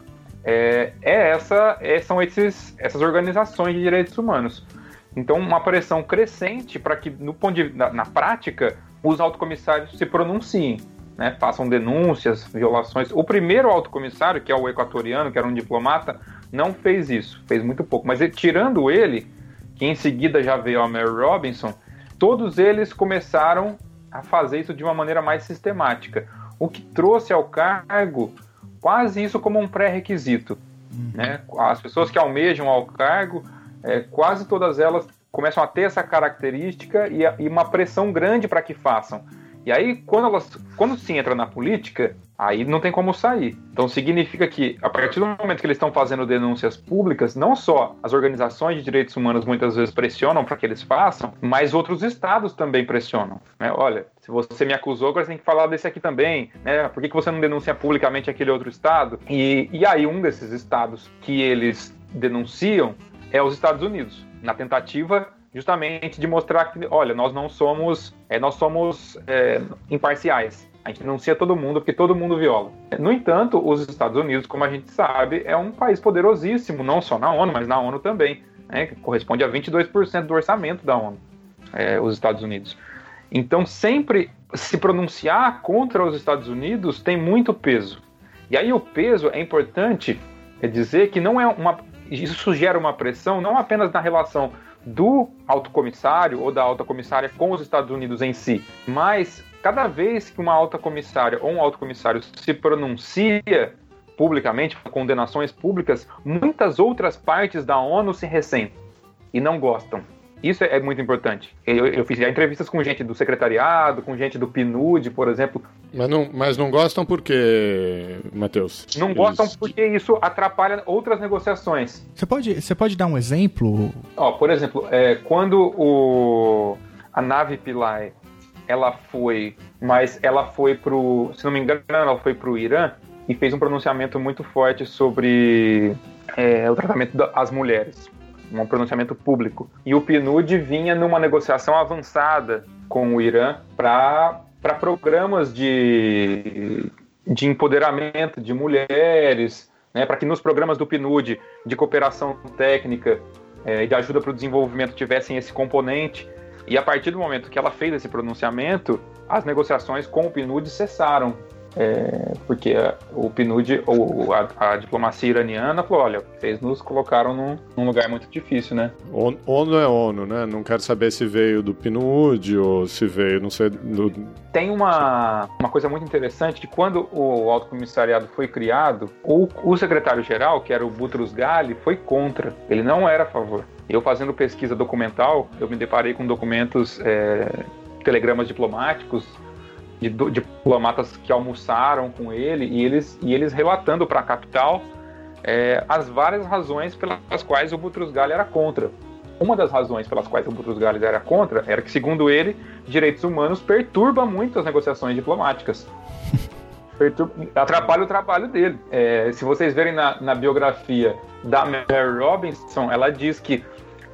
é, é essa, é, são esses, essas organizações de direitos humanos. Então, uma pressão crescente para que, no ponto de, na, na prática, os autocomissários se pronunciem né, façam denúncias, violações. O primeiro alto comissário, que é o equatoriano, que era um diplomata, não fez isso, fez muito pouco. Mas tirando ele, que em seguida já veio a Mary Robinson, todos eles começaram a fazer isso de uma maneira mais sistemática, o que trouxe ao cargo quase isso como um pré-requisito. Uhum. Né? As pessoas que almejam ao cargo, é, quase todas elas começam a ter essa característica e, a, e uma pressão grande para que façam. E aí, quando, elas, quando se entra na política, aí não tem como sair. Então significa que, a partir do momento que eles estão fazendo denúncias públicas, não só as organizações de direitos humanos muitas vezes pressionam para que eles façam, mas outros estados também pressionam. Né? Olha, se você me acusou, agora você tem que falar desse aqui também. Né? Por que, que você não denuncia publicamente aquele outro estado? E, e aí, um desses estados que eles denunciam é os Estados Unidos, na tentativa justamente de mostrar que, olha, nós não somos, é, nós somos é, imparciais. A gente denuncia todo mundo porque todo mundo viola. No entanto, os Estados Unidos, como a gente sabe, é um país poderosíssimo, não só na ONU, mas na ONU também, né, que corresponde a 22% do orçamento da ONU, é, os Estados Unidos. Então, sempre se pronunciar contra os Estados Unidos tem muito peso. E aí o peso é importante dizer que não é uma isso gera uma pressão não apenas na relação do alto comissário ou da alta comissária com os Estados Unidos em si, mas cada vez que uma alta comissária ou um alto comissário se pronuncia publicamente, condenações públicas, muitas outras partes da ONU se ressentem e não gostam. Isso é muito importante. Eu, eu fiz entrevistas com gente do secretariado, com gente do PNUD, por exemplo. Mas não, mas não gostam por quê, Matheus? Não gostam porque isso atrapalha outras negociações. Você pode, você pode dar um exemplo? Ó, por exemplo, é, quando o, a nave Pillai ela foi, mas ela foi pro, se não me engano, ela foi pro Irã e fez um pronunciamento muito forte sobre é, o tratamento das mulheres um pronunciamento público. E o PNUD vinha numa negociação avançada com o Irã para programas de, de empoderamento de mulheres, né, para que nos programas do PNUD de cooperação técnica é, e de ajuda para o desenvolvimento tivessem esse componente. E a partir do momento que ela fez esse pronunciamento, as negociações com o PNUD cessaram. É, porque o PNUD, ou a, a, diplomacia iraniana, falou: olha, vocês nos colocaram num, num, lugar muito difícil, né? ONU é ONU, né? Não quero saber se veio do PNUD ou se veio, não sei. Do... Tem uma, uma coisa muito interessante: que quando o Alto Comissariado foi criado, o, o secretário-geral, que era o Butros Ghali, foi contra. Ele não era a favor. Eu fazendo pesquisa documental, eu me deparei com documentos, é, telegramas diplomáticos de, de diplomatas que almoçaram com ele e eles, e eles relatando para a capital é, as várias razões pelas quais o Boutros Ghali era contra. Uma das razões pelas quais o Boutros Ghali era contra era que, segundo ele, direitos humanos perturba muito as negociações diplomáticas. Perturba, atrapalha o trabalho dele. É, se vocês verem na, na biografia da Mary Robinson, ela diz que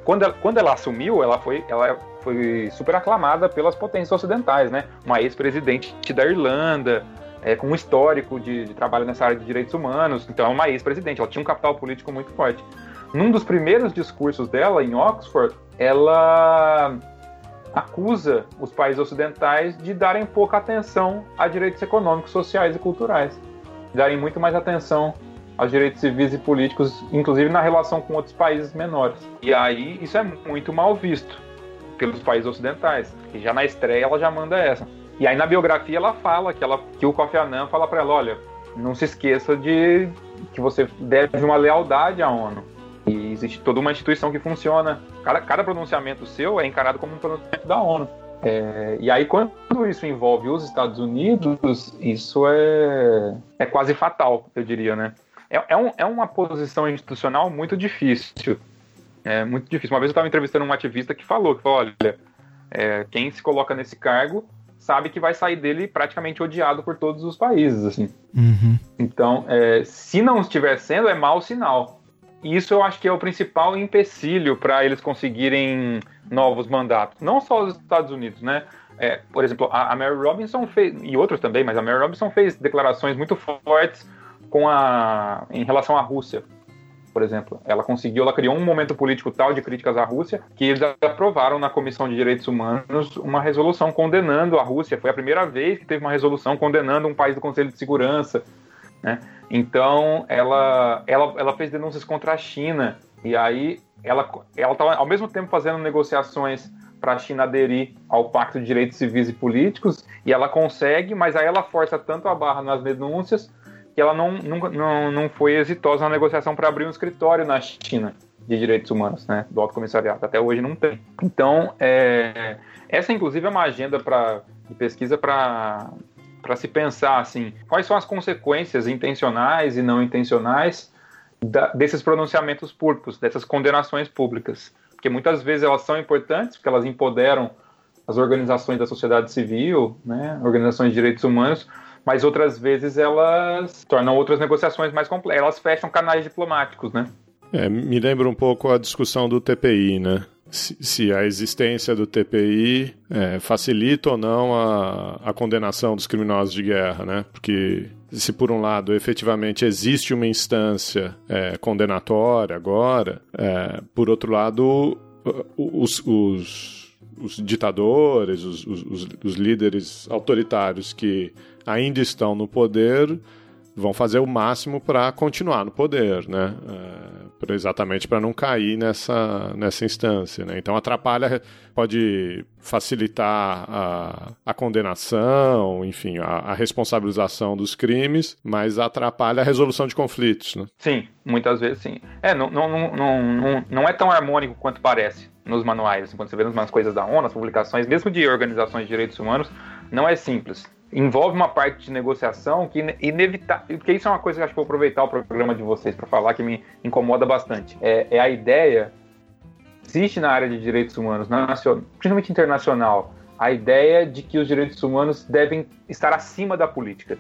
quando ela, quando ela assumiu, ela foi, ela foi super aclamada pelas potências ocidentais, né? Uma ex-presidente da Irlanda, é, com um histórico de, de, trabalho nessa área de direitos humanos, então é uma ex-presidente, ela tinha um capital político muito forte. Num dos primeiros discursos dela, em Oxford, ela acusa os países ocidentais de darem pouca atenção a direitos econômicos, sociais e culturais, darem muito mais atenção aos direitos civis e políticos, inclusive na relação com outros países menores. E aí isso é muito mal visto pelos países ocidentais. E já na estreia ela já manda essa. E aí na biografia ela fala que, ela, que o Kofi Annan fala para ela, olha, não se esqueça de que você deve uma lealdade à ONU. E existe toda uma instituição que funciona. Cada, cada pronunciamento seu é encarado como um pronunciamento da ONU. É, e aí, quando isso envolve os Estados Unidos, isso é, é quase fatal, eu diria, né? É, é, um, é uma posição institucional muito difícil. É muito difícil. Uma vez eu estava entrevistando um ativista que falou, que falou, olha, é, quem se coloca nesse cargo sabe que vai sair dele praticamente odiado por todos os países, assim. Uhum. Então, é, se não estiver sendo, é mau sinal. E isso eu acho que é o principal empecilho para eles conseguirem novos mandatos. Não só os Estados Unidos, né? É, por exemplo, a, a Mary Robinson fez, e outros também, mas a Mary Robinson fez declarações muito fortes com a, em relação à Rússia por exemplo. Ela conseguiu, ela criou um momento político tal de críticas à Rússia que eles aprovaram na Comissão de Direitos Humanos uma resolução condenando a Rússia. Foi a primeira vez que teve uma resolução condenando um país do Conselho de Segurança. Né? Então, ela, ela, ela fez denúncias contra a China e aí ela ela estava ao mesmo tempo fazendo negociações para a China aderir ao Pacto de Direitos Civis e Políticos e ela consegue, mas aí ela força tanto a barra nas denúncias que ela não, não, não, não foi exitosa na negociação para abrir um escritório na China de direitos humanos, né, do Alto Comissariado. Até hoje não tem. Então, é, essa inclusive é uma agenda pra, de pesquisa para para se pensar assim, quais são as consequências intencionais e não intencionais da, desses pronunciamentos públicos, dessas condenações públicas, porque muitas vezes elas são importantes, porque elas empoderam as organizações da sociedade civil, né, organizações de direitos humanos, mas outras vezes elas tornam outras negociações mais complexas, elas fecham canais diplomáticos, né? É, me lembra um pouco a discussão do TPI, né? Se, a existência do TPI é, facilita ou não a, a condenação dos criminosos de guerra, né? Porque se por um lado efetivamente existe uma instância é, condenatória agora, é, por outro lado os, os, os ditadores, os, os líderes autoritários que ainda estão no poder vão fazer o máximo para continuar no poder, né? É, exatamente para não cair nessa, nessa instância, né? Então atrapalha, pode facilitar a, a condenação, enfim, a, a, responsabilização dos crimes, mas atrapalha a resolução de conflitos, né? Sim, muitas vezes sim. É, não, não, não, não, não é tão harmônico quanto parece nos manuais. Assim, quando você vê nas coisas da ONU, nas publicações, mesmo de organizações de direitos humanos, não é simples envolve uma parte de negociação que inevitável, porque isso é uma coisa que acho que vou aproveitar o programa de vocês para falar que me incomoda bastante. É, é, a ideia existe na área de direitos humanos, nacional, principalmente internacional, a ideia de que os direitos humanos devem estar acima da política.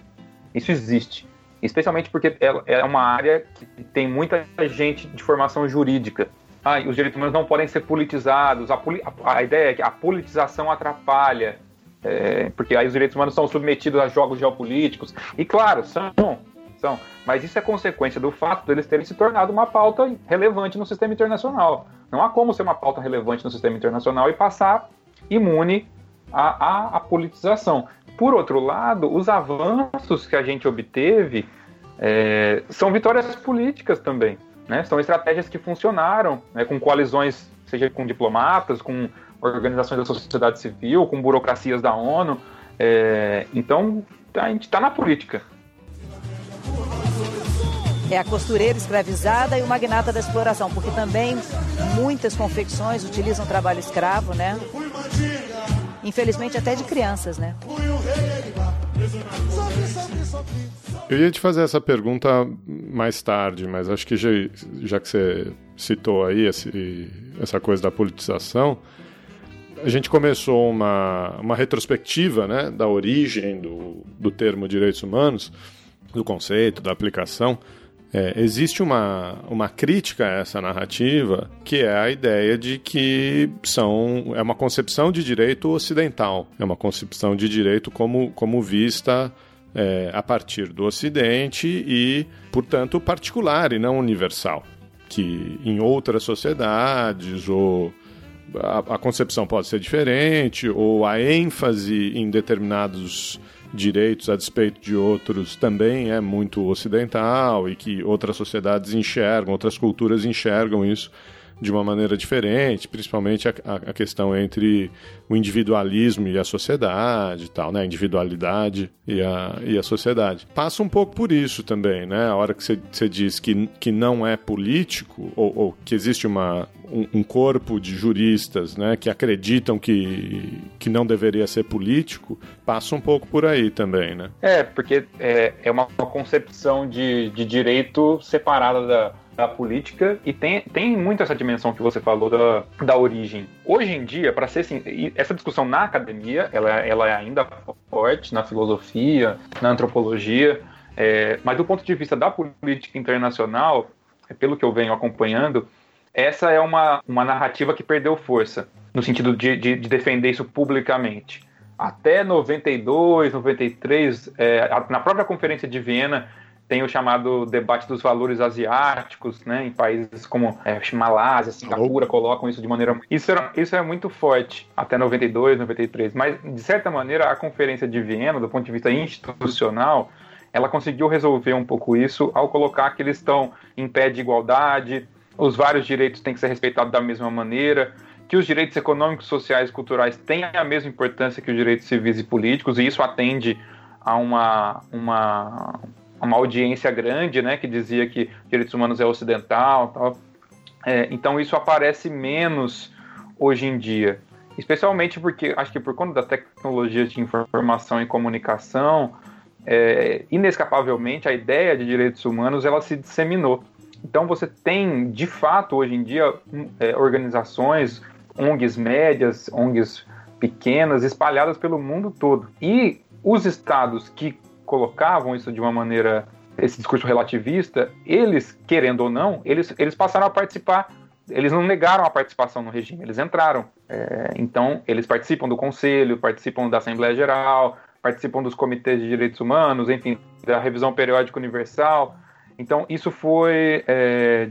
Isso existe, especialmente porque é, é uma área que tem muita gente de formação jurídica. Ah, os direitos humanos não podem ser politizados. A, a, a ideia é que a politização atrapalha é, porque aí os direitos humanos são submetidos a jogos geopolíticos. E claro, são, são. Mas isso é consequência do fato deles terem se tornado uma pauta relevante no sistema internacional. Não há como ser uma pauta relevante no sistema internacional e passar imune a, a, a politização. Por outro lado, os avanços que a gente obteve é, são vitórias políticas também. Né? São estratégias que funcionaram, né? com coalizões, seja com diplomatas, com organizações da sociedade civil, com burocracias da ONU. É, então, a gente está na política. É a costureira escravizada e o magnata da exploração, porque também muitas confecções utilizam trabalho escravo, né? Infelizmente até de crianças, né? Eu ia te fazer essa pergunta mais tarde, mas acho que já, já que você citou aí esse, essa coisa da politização, a gente começou uma, uma retrospectiva né, da origem do, do termo direitos humanos, do conceito, da aplicação. É, existe uma, uma crítica a essa narrativa, que é a ideia de que são, é uma concepção de direito ocidental, é uma concepção de direito como, como vista é, a partir do Ocidente e, portanto, particular e não universal, que em outras sociedades ou a, a, concepção pode ser diferente, ou a ênfase em determinados direitos a despeito de outros também é muito ocidental e que outras sociedades enxergam, outras culturas enxergam isso de uma maneira diferente, principalmente a, a, questão entre o individualismo e a sociedade e tal, né? A individualidade e a, e a sociedade. Passa um pouco por isso também, né? A hora que você diz que, que não é político, ou, ou que existe uma, um, um, corpo de juristas né, que acreditam que, que não deveria ser político, passa um pouco por aí também, né? É, porque é, é uma, uma concepção de, de direito separada da da política e tem, tem muito essa dimensão que você falou da, da origem. Hoje em dia, para ser assim, essa discussão na academia, ela, ela é ainda forte na filosofia, na antropologia, é, mas do ponto de vista da política internacional, pelo que eu venho acompanhando, essa é uma, uma narrativa que perdeu força, no sentido de, de, de defender isso publicamente. Até 92, 93, é, na própria Conferência de Viena, tem o chamado debate dos valores asiáticos, né, em países como é, Malásia, Singapura, colocam isso de maneira. Isso, era, isso é muito forte, até 92, 93. Mas, de certa maneira, a Conferência de Viena, do ponto de vista institucional, ela conseguiu resolver um pouco isso ao colocar que eles estão em pé de igualdade, os vários direitos têm que ser respeitados da mesma maneira, que os direitos econômicos, sociais e culturais têm a mesma importância que os direitos civis e políticos, e isso atende a uma, uma uma audiência grande, né, que dizia que direitos humanos é ocidental, tal. É, então isso aparece menos hoje em dia, especialmente porque acho que por conta da tecnologia de informação e comunicação, é, inescapavelmente a ideia de direitos humanos ela se disseminou. Então você tem de fato hoje em dia é, organizações, ONGs médias, ONGs pequenas espalhadas pelo mundo todo e os estados que colocavam isso de uma maneira, esse discurso relativista, eles, querendo ou não, eles, eles passaram a participar, eles não negaram a participação no regime, eles entraram. É, então, eles participam do Conselho, participam da Assembleia Geral, participam dos comitês de direitos humanos, enfim, da revisão periódica universal. Então, isso foi é,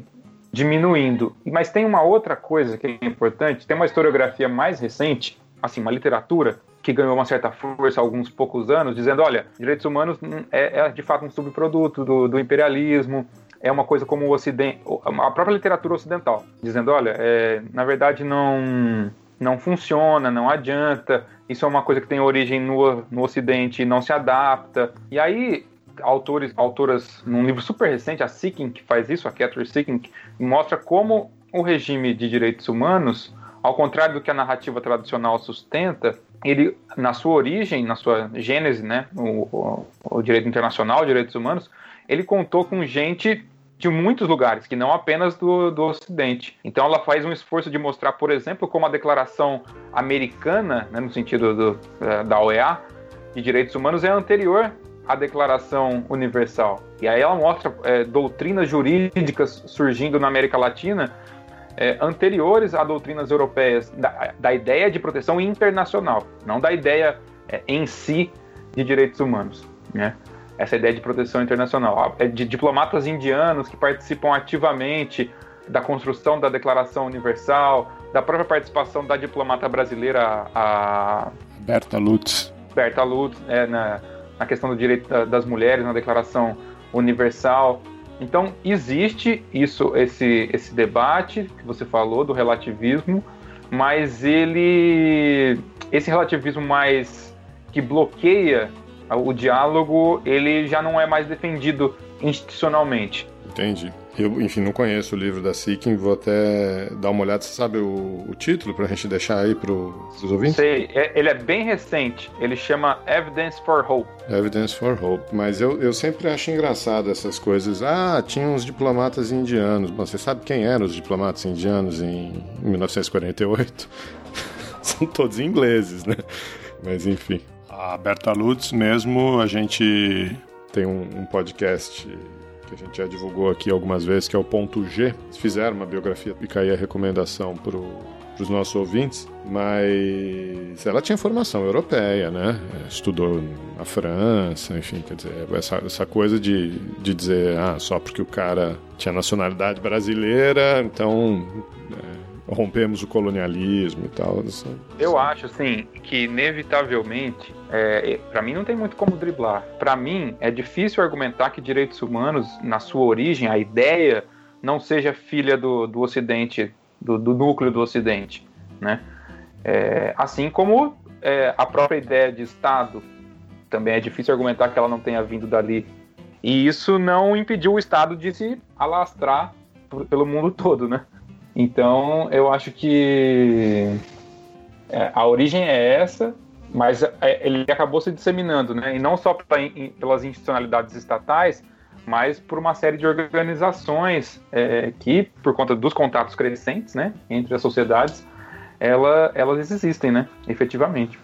diminuindo. Mas tem uma outra coisa que é importante: tem uma historiografia mais recente, assim, uma literatura que ganhou uma certa força há alguns poucos anos, dizendo, olha, direitos humanos é, é de fato um subproduto do, do, imperialismo, é uma coisa como o Ocidente, a própria literatura ocidental, dizendo, olha, é, na verdade não não funciona, não adianta, isso é uma coisa que tem origem no, no Ocidente e não se adapta. E aí, autores, autoras, num livro super recente, a Seeking, que faz isso, a Catherine Seeking, mostra como o regime de direitos humanos, ao contrário do que a narrativa tradicional sustenta, ele, na sua origem, na sua gênese, né, o, o, o direito internacional, direitos humanos, ele contou com gente de muitos lugares, que não apenas do, do Ocidente. Então ela faz um esforço de mostrar, por exemplo, como a declaração americana, né, no sentido do, é, da OEA, de direitos humanos é anterior à Declaração Universal. E aí ela mostra é, doutrinas jurídicas surgindo na América Latina é, anteriores a doutrinas europeias da, da, ideia de proteção internacional, não da ideia é, em si de direitos humanos. Né? Essa ideia de proteção internacional. É de diplomatas indianos que participam ativamente da construção da Declaração Universal, da própria participação da diplomata brasileira, a Berta Lutz. Berta Lutz, é, na, na questão do direito das mulheres, na Declaração Universal. Então, existe isso, esse, esse debate que você falou do relativismo, mas ele. Esse relativismo mais que bloqueia o diálogo, ele já não é mais defendido institucionalmente. Entendi. Eu, enfim, não conheço o livro da Seeking, vou até dar uma olhada. Você sabe o, o título pra gente deixar aí pros ouvintes? Sei, é, ele é bem recente. Ele chama Evidence for Hope. Evidence for Hope. Mas eu, eu sempre acho engraçado essas coisas. Ah, tinha uns diplomatas indianos. Bom, você sabe quem eram os diplomatas indianos em 1948? São todos ingleses, né? Mas enfim. A Berta Lutz mesmo, a gente tem um, um podcast que a gente já divulgou aqui algumas vezes, que é o Ponto G. Fizeram uma biografia, fica aí a recomendação para os nossos ouvintes, mas ela tinha formação europeia, né? Estudou na França, enfim, quer dizer, essa, essa coisa de, de dizer, ah, só porque o cara tinha nacionalidade brasileira, então é, rompemos o colonialismo e tal. Eu acho, assim, que inevitavelmente é, para mim não tem muito como driblar. Para mim é difícil argumentar que direitos humanos, na sua origem, a ideia não seja filha do, do Ocidente, do, do núcleo do Ocidente, né? É, assim como é, a própria ideia de Estado também é difícil argumentar que ela não tenha vindo dali. E isso não impediu o Estado de se alastrar pelo mundo todo, né? Então eu acho que é, a origem é essa mas é, ele acabou se disseminando, né? E não só pelas institucionalidades estatais, mas por uma série de organizações é, que, por conta dos contatos crescentes, né, entre as sociedades, ela, elas existem, né, efetivamente.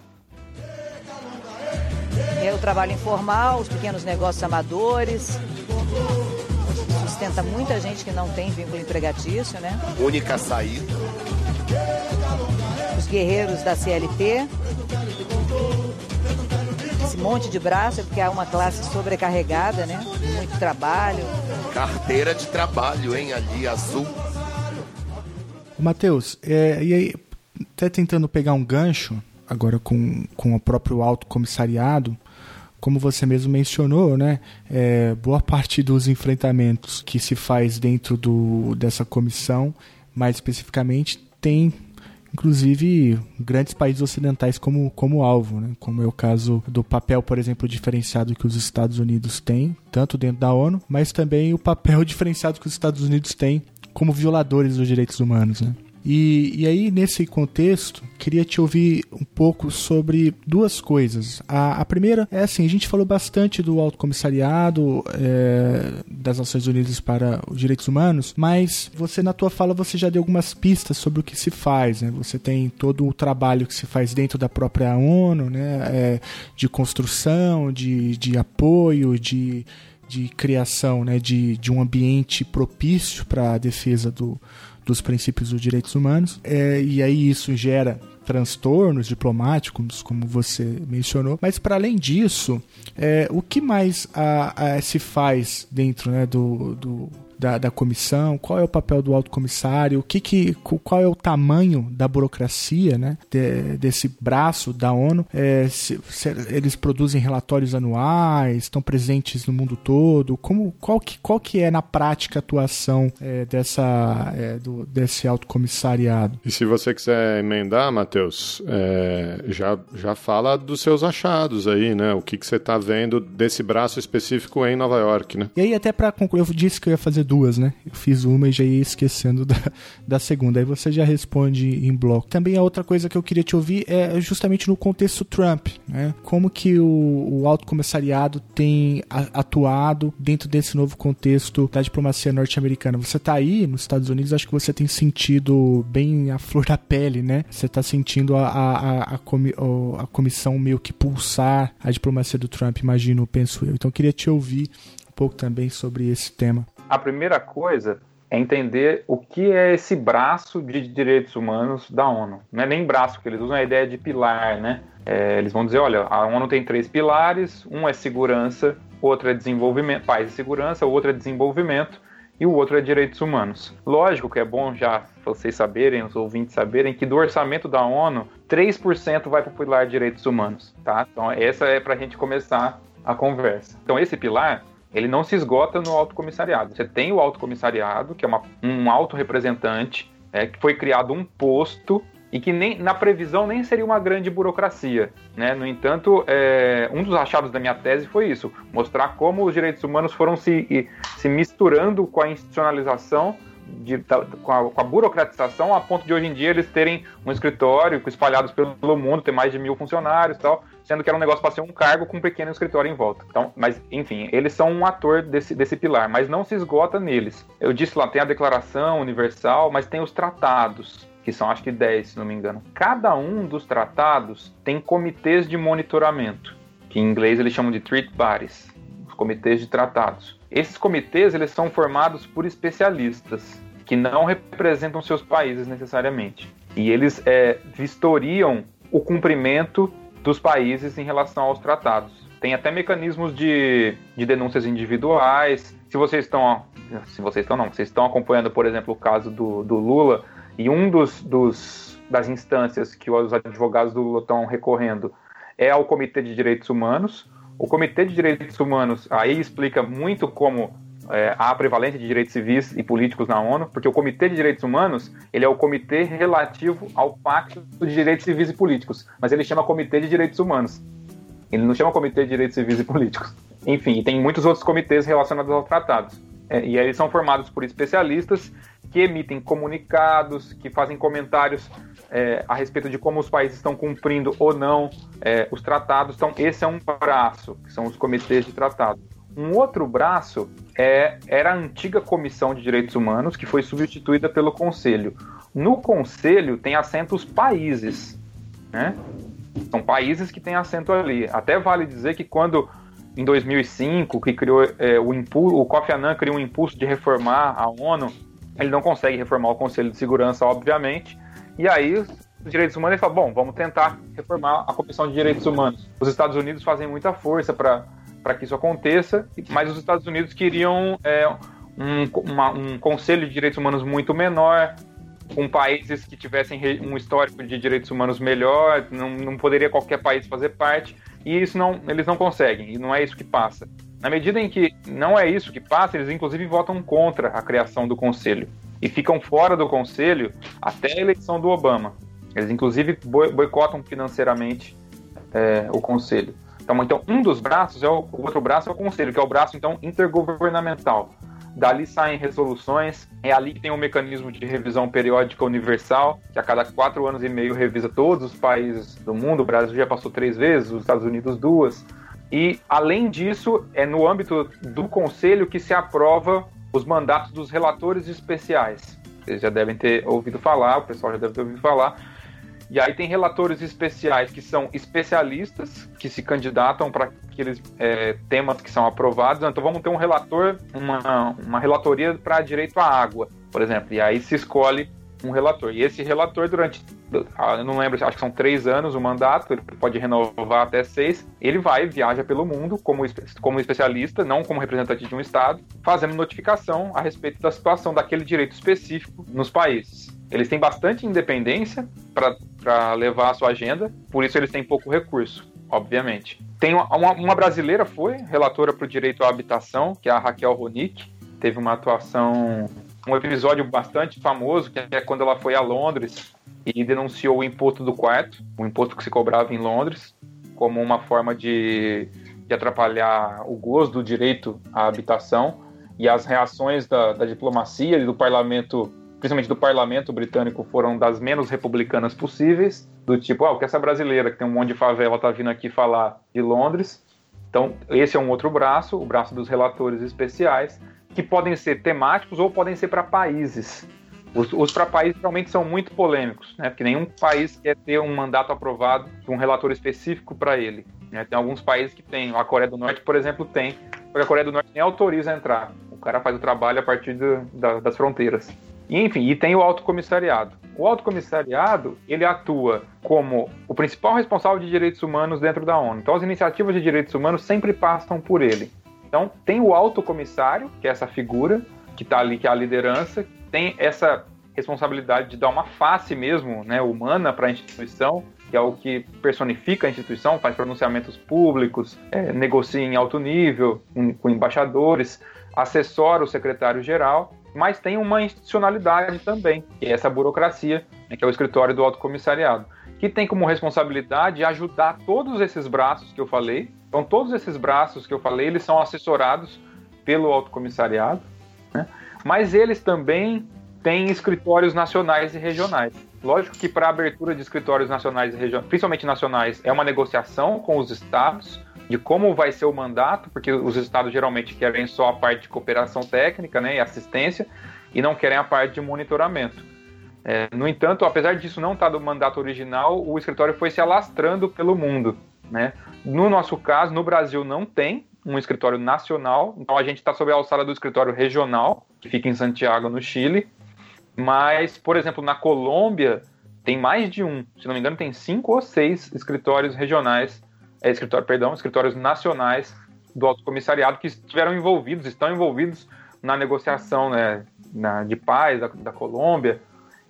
É o trabalho informal, os pequenos negócios amadores, sustenta muita gente que não tem vínculo empregatício, né? Única saída. Os guerreiros da CLT, esse monte de braço é porque há uma classe sobrecarregada, né? Muito trabalho. Carteira de trabalho, hein? Ali, azul. Matheus, é, e aí, até tentando pegar um gancho, agora com, com o próprio alto comissariado, como você mesmo mencionou, né, é, boa parte dos enfrentamentos que se faz dentro do, dessa comissão, mais especificamente, tem inclusive grandes países ocidentais como, como alvo, né? como é o caso do papel, por exemplo, diferenciado que os Estados Unidos têm, tanto dentro da ONU, mas também o papel diferenciado que os Estados Unidos têm como violadores dos direitos humanos. Né? E, e aí, nesse contexto, queria te ouvir um pouco sobre duas coisas. A, a primeira é assim: a gente falou bastante do Alto Comissariado é, das Nações Unidas para os Direitos Humanos, mas você, na tua fala, você já deu algumas pistas sobre o que se faz. Né? Você tem todo o trabalho que se faz dentro da própria ONU, né? É, de construção, de, de apoio, de de criação né, de, de um ambiente propício para a defesa do, dos princípios dos direitos humanos. É, e aí isso gera transtornos diplomáticos, como você mencionou. Mas para além disso, é, o que mais a, a, se faz dentro né, do, do da, da comissão, qual é o papel do alto comissário, o que que, qual é o tamanho da burocracia né, de, desse braço da ONU. É, se, se eles produzem relatórios anuais, estão presentes no mundo todo. Como, qual, que, qual que é na prática a atuação é, dessa, é, do, desse alto comissariado? E se você quiser emendar, Matheus, é, já, já fala dos seus achados aí, né? O que, que você está vendo desse braço específico em Nova York, né? E aí, até para concluir, eu disse que eu ia fazer duas, né? Eu fiz uma e já ia esquecendo da, da segunda. Aí você já responde em bloco. Também a outra coisa que eu queria te ouvir é justamente no contexto Trump, né? Como que o, o alto comissariado tem atuado dentro desse novo contexto da diplomacia norte-americana? Você está aí nos Estados Unidos, acho que você tem sentido bem a flor da pele, né? Você está sentindo a, a, a, comi, a comissão meio que pulsar a diplomacia do Trump, imagino, penso eu. Então eu queria te ouvir um pouco também sobre esse tema a primeira coisa é entender o que é esse braço de direitos humanos da ONU. Não é nem braço, que eles usam a ideia de pilar, né? É, eles vão dizer, olha, a ONU tem três pilares, um é segurança, outro é desenvolvimento, paz e segurança, o outro é desenvolvimento, e o outro é direitos humanos. Lógico que é bom já vocês saberem, os ouvintes saberem, que do orçamento da ONU, 3% vai para o pilar direitos humanos, tá? Então essa é para a gente começar a conversa. Então esse pilar, ele não se esgota no alto comissariado. Você tem o alto comissariado, que é uma, um alto representante, é, que foi criado um posto e que nem na previsão nem seria uma grande burocracia. Né? No entanto, é, um dos achados da minha tese foi isso: mostrar como os direitos humanos foram se, se misturando com a institucionalização. De, com, a, com, a, burocratização a ponto de hoje em dia eles terem um escritório espalhados pelo mundo, ter mais de mil funcionários e tal, sendo que era um negócio para ser um cargo com um pequeno escritório em volta. Então, mas enfim, eles são um ator desse, desse pilar, mas não se esgota neles. Eu disse lá, tem a Declaração Universal, mas tem os tratados que são acho que 10, se não me engano. Cada um dos tratados tem comitês de monitoramento, que em inglês eles chamam de treat bodies, os comitês de tratados. Esses comitês eles são formados por especialistas que não representam seus países necessariamente. E eles é, vistoriam o cumprimento dos países em relação aos tratados. Tem até mecanismos de, de denúncias individuais. Se vocês estão. Se vocês estão, não, vocês estão acompanhando, por exemplo, o caso do, do Lula, e um dos, dos das instâncias que os advogados do Lula estão recorrendo é ao Comitê de Direitos Humanos. O Comitê de Direitos Humanos aí explica muito como é, há prevalência de direitos civis e políticos na ONU, porque o Comitê de Direitos Humanos ele é o comitê relativo ao Pacto de Direitos Civis e Políticos, mas ele chama Comitê de Direitos Humanos. Ele não chama Comitê de Direitos Civis e Políticos. Enfim, tem muitos outros comitês relacionados aos tratados. É, e eles são formados por especialistas que emitem comunicados, que fazem comentários é, a respeito de como os países estão cumprindo ou não é, os tratados. Então, esse é um braço, que são os comitês de tratado. Um outro braço é, era a antiga Comissão de Direitos Humanos, que foi substituída pelo Conselho. No Conselho tem assento os países, né? São países que têm assento ali. Até vale dizer que quando em 2005, que criou é, o impulso, o Kofi Annan criou um impulso de reformar a ONU, ele não consegue reformar o Conselho de Segurança, obviamente, e aí os direitos humanos ele fala, bom, vamos tentar reformar a Comissão de Direitos Humanos. Os Estados Unidos fazem muita força para que isso aconteça, mas os Estados Unidos queriam é, um, uma, um Conselho de Direitos Humanos muito menor, com países que tivessem um histórico de direitos humanos melhor, não, não poderia qualquer país fazer parte, e isso não, eles não conseguem, e não é isso que passa. Na medida em que não é isso que passa, eles inclusive votam contra a criação do conselho e ficam fora do conselho até a eleição do Obama. Eles inclusive boicotam financeiramente é, o conselho. Então, então, um dos braços é o, o outro braço é o conselho, que é o braço então intergovernamental. Dali saem resoluções, é ali que tem um mecanismo de revisão periódica universal, que a cada quatro anos e meio revisa todos os países do mundo. O Brasil já passou três vezes, os Estados Unidos duas. E, além disso, é no âmbito do Conselho que se aprova os mandatos dos relatores especiais. Vocês já devem ter ouvido falar, o pessoal já deve ter ouvido falar. E aí tem relatores especiais que são especialistas que se candidatam para aqueles é, temas que são aprovados. Então vamos ter um relator, uma, uma relatoria para direito à água, por exemplo. E aí se escolhe um relator. E esse relator, durante, eu não lembro, acho que são três anos o mandato, ele pode renovar até seis. Ele vai, viaja pelo mundo como, como especialista, não como representante de um Estado, fazendo notificação a respeito da situação daquele direito específico nos países. Eles têm bastante independência para levar a sua agenda, por isso eles têm pouco recurso, obviamente. Tem uma, uma brasileira foi relatora para o direito à habitação, que é a Raquel Ronick, teve uma atuação um episódio bastante famoso, que é quando ela foi a Londres e denunciou o imposto do quarto, o imposto que se cobrava em Londres, como uma forma de, de atrapalhar o gozo do direito à habitação. E as reações da, da diplomacia e do parlamento, principalmente do parlamento britânico, foram das menos republicanas possíveis, do tipo, ah, o que essa brasileira que tem um monte de favela está vindo aqui falar de Londres. Então, esse é um outro braço, o braço dos relatores especiais que podem ser temáticos ou podem ser para países. Os, os para países realmente são muito polêmicos, né? Porque nenhum país quer ter um mandato aprovado de um relator específico para ele. Né? Tem alguns países que tem, a Coreia do Norte, por exemplo, tem, porque a Coreia do Norte nem autoriza a entrar. O cara faz o trabalho a partir da, das fronteiras. E, enfim, e tem o alto comissariado. O alto comissariado ele atua como o principal responsável de direitos humanos dentro da ONU. Então, as iniciativas de direitos humanos sempre passam por ele. Então, tem o alto comissário, que é essa figura, que está ali, que é a liderança, tem essa responsabilidade de dar uma face mesmo, né, humana para a instituição, que é o que personifica a instituição, faz pronunciamentos públicos, é, negocia em alto nível com, com embaixadores, assessora o secretário-geral, mas tem uma institucionalidade também, que é essa burocracia, né, que é o escritório do Alto Comissariado, que tem como responsabilidade ajudar todos esses braços que eu falei. Então, todos esses braços que eu falei, eles são assessorados pelo Alto Comissariado? Mas eles também têm escritórios nacionais e regionais. Lógico que para a abertura de escritórios nacionais e regionais, principalmente nacionais, é uma negociação com os estados de como vai ser o mandato, porque os estados geralmente querem só a parte de cooperação técnica né, e assistência e não querem a parte de monitoramento. É, no entanto, apesar disso não estar tá do mandato original, o escritório foi se alastrando pelo mundo. Né? No nosso caso, no Brasil não tem um escritório nacional, então a gente está sob a alçada do escritório regional, que fica em Santiago, no Chile, mas, por exemplo, na Colômbia tem mais de um, se não me engano, tem cinco ou seis escritórios regionais, é, escritório, perdão, escritórios nacionais do Alto Comissariado que estiveram envolvidos, estão envolvidos na negociação né, na, de paz da, da Colômbia.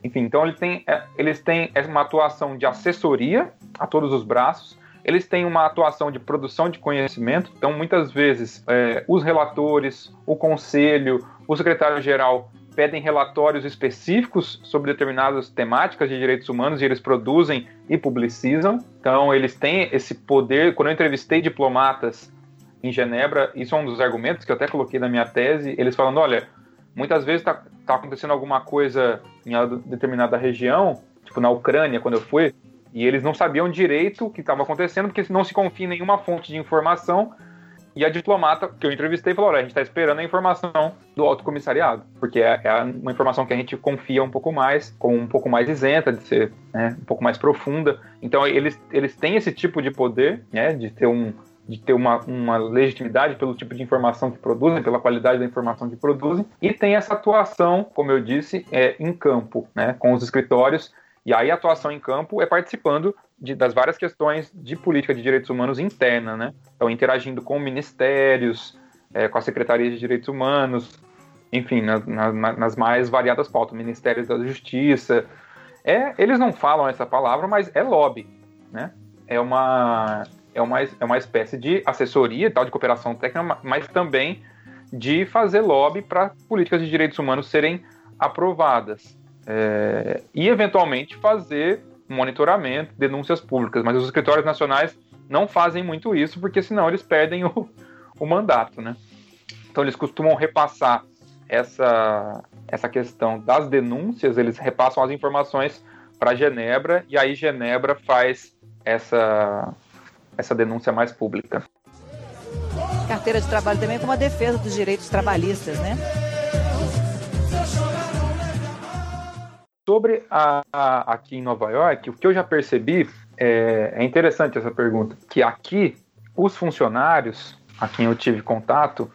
Enfim, então ele tem, é, eles têm uma atuação de assessoria a todos os braços, eles têm uma atuação de produção de conhecimento, então muitas vezes é, os relatores, o conselho, o secretário-geral pedem relatórios específicos sobre determinadas temáticas de direitos humanos e eles produzem e publicizam. Então, eles têm esse poder. Quando eu entrevistei diplomatas em Genebra, isso é um dos argumentos que eu até coloquei na minha tese. Eles falando: olha, muitas vezes está tá acontecendo alguma coisa em determinada região, tipo na Ucrânia, quando eu fui, e eles não sabiam direito o que estava acontecendo, porque não se confia em nenhuma fonte de informação e a diplomata que eu entrevistei falou: olha, a gente está esperando a informação do alto comissariado, porque é, é, uma informação que a gente confia um pouco mais, com um pouco mais isenta, de ser né, um pouco mais profunda. Então eles, eles têm esse tipo de poder, né, de ter um de ter uma, uma legitimidade pelo tipo de informação que produzem, pela qualidade da informação que produzem, e tem essa atuação, como eu disse, é, em campo, né, com os escritórios e aí a atuação em campo é participando de, das várias questões de política de direitos humanos interna, né? Então, interagindo com ministérios, é, com a Secretaria de Direitos Humanos, enfim, na, na, nas mais variadas pautas, ministérios da Justiça. É, eles não falam essa palavra, mas é lobby, né? É uma, é uma, é uma espécie de assessoria tal, de cooperação técnica, mas também de fazer lobby para políticas de direitos humanos serem aprovadas é, e eventualmente fazer monitoramento, denúncias públicas, mas os escritórios nacionais não fazem muito isso, porque senão eles perdem o, o mandato, né? Então eles costumam repassar essa, essa questão das denúncias, eles repassam as informações para Genebra e aí Genebra faz essa, essa denúncia mais pública. Carteira de trabalho também como a defesa dos direitos trabalhistas, né? Sobre a, a, aqui em Nova York, o que eu já percebi é, é interessante essa pergunta, que aqui os funcionários a quem eu tive contato,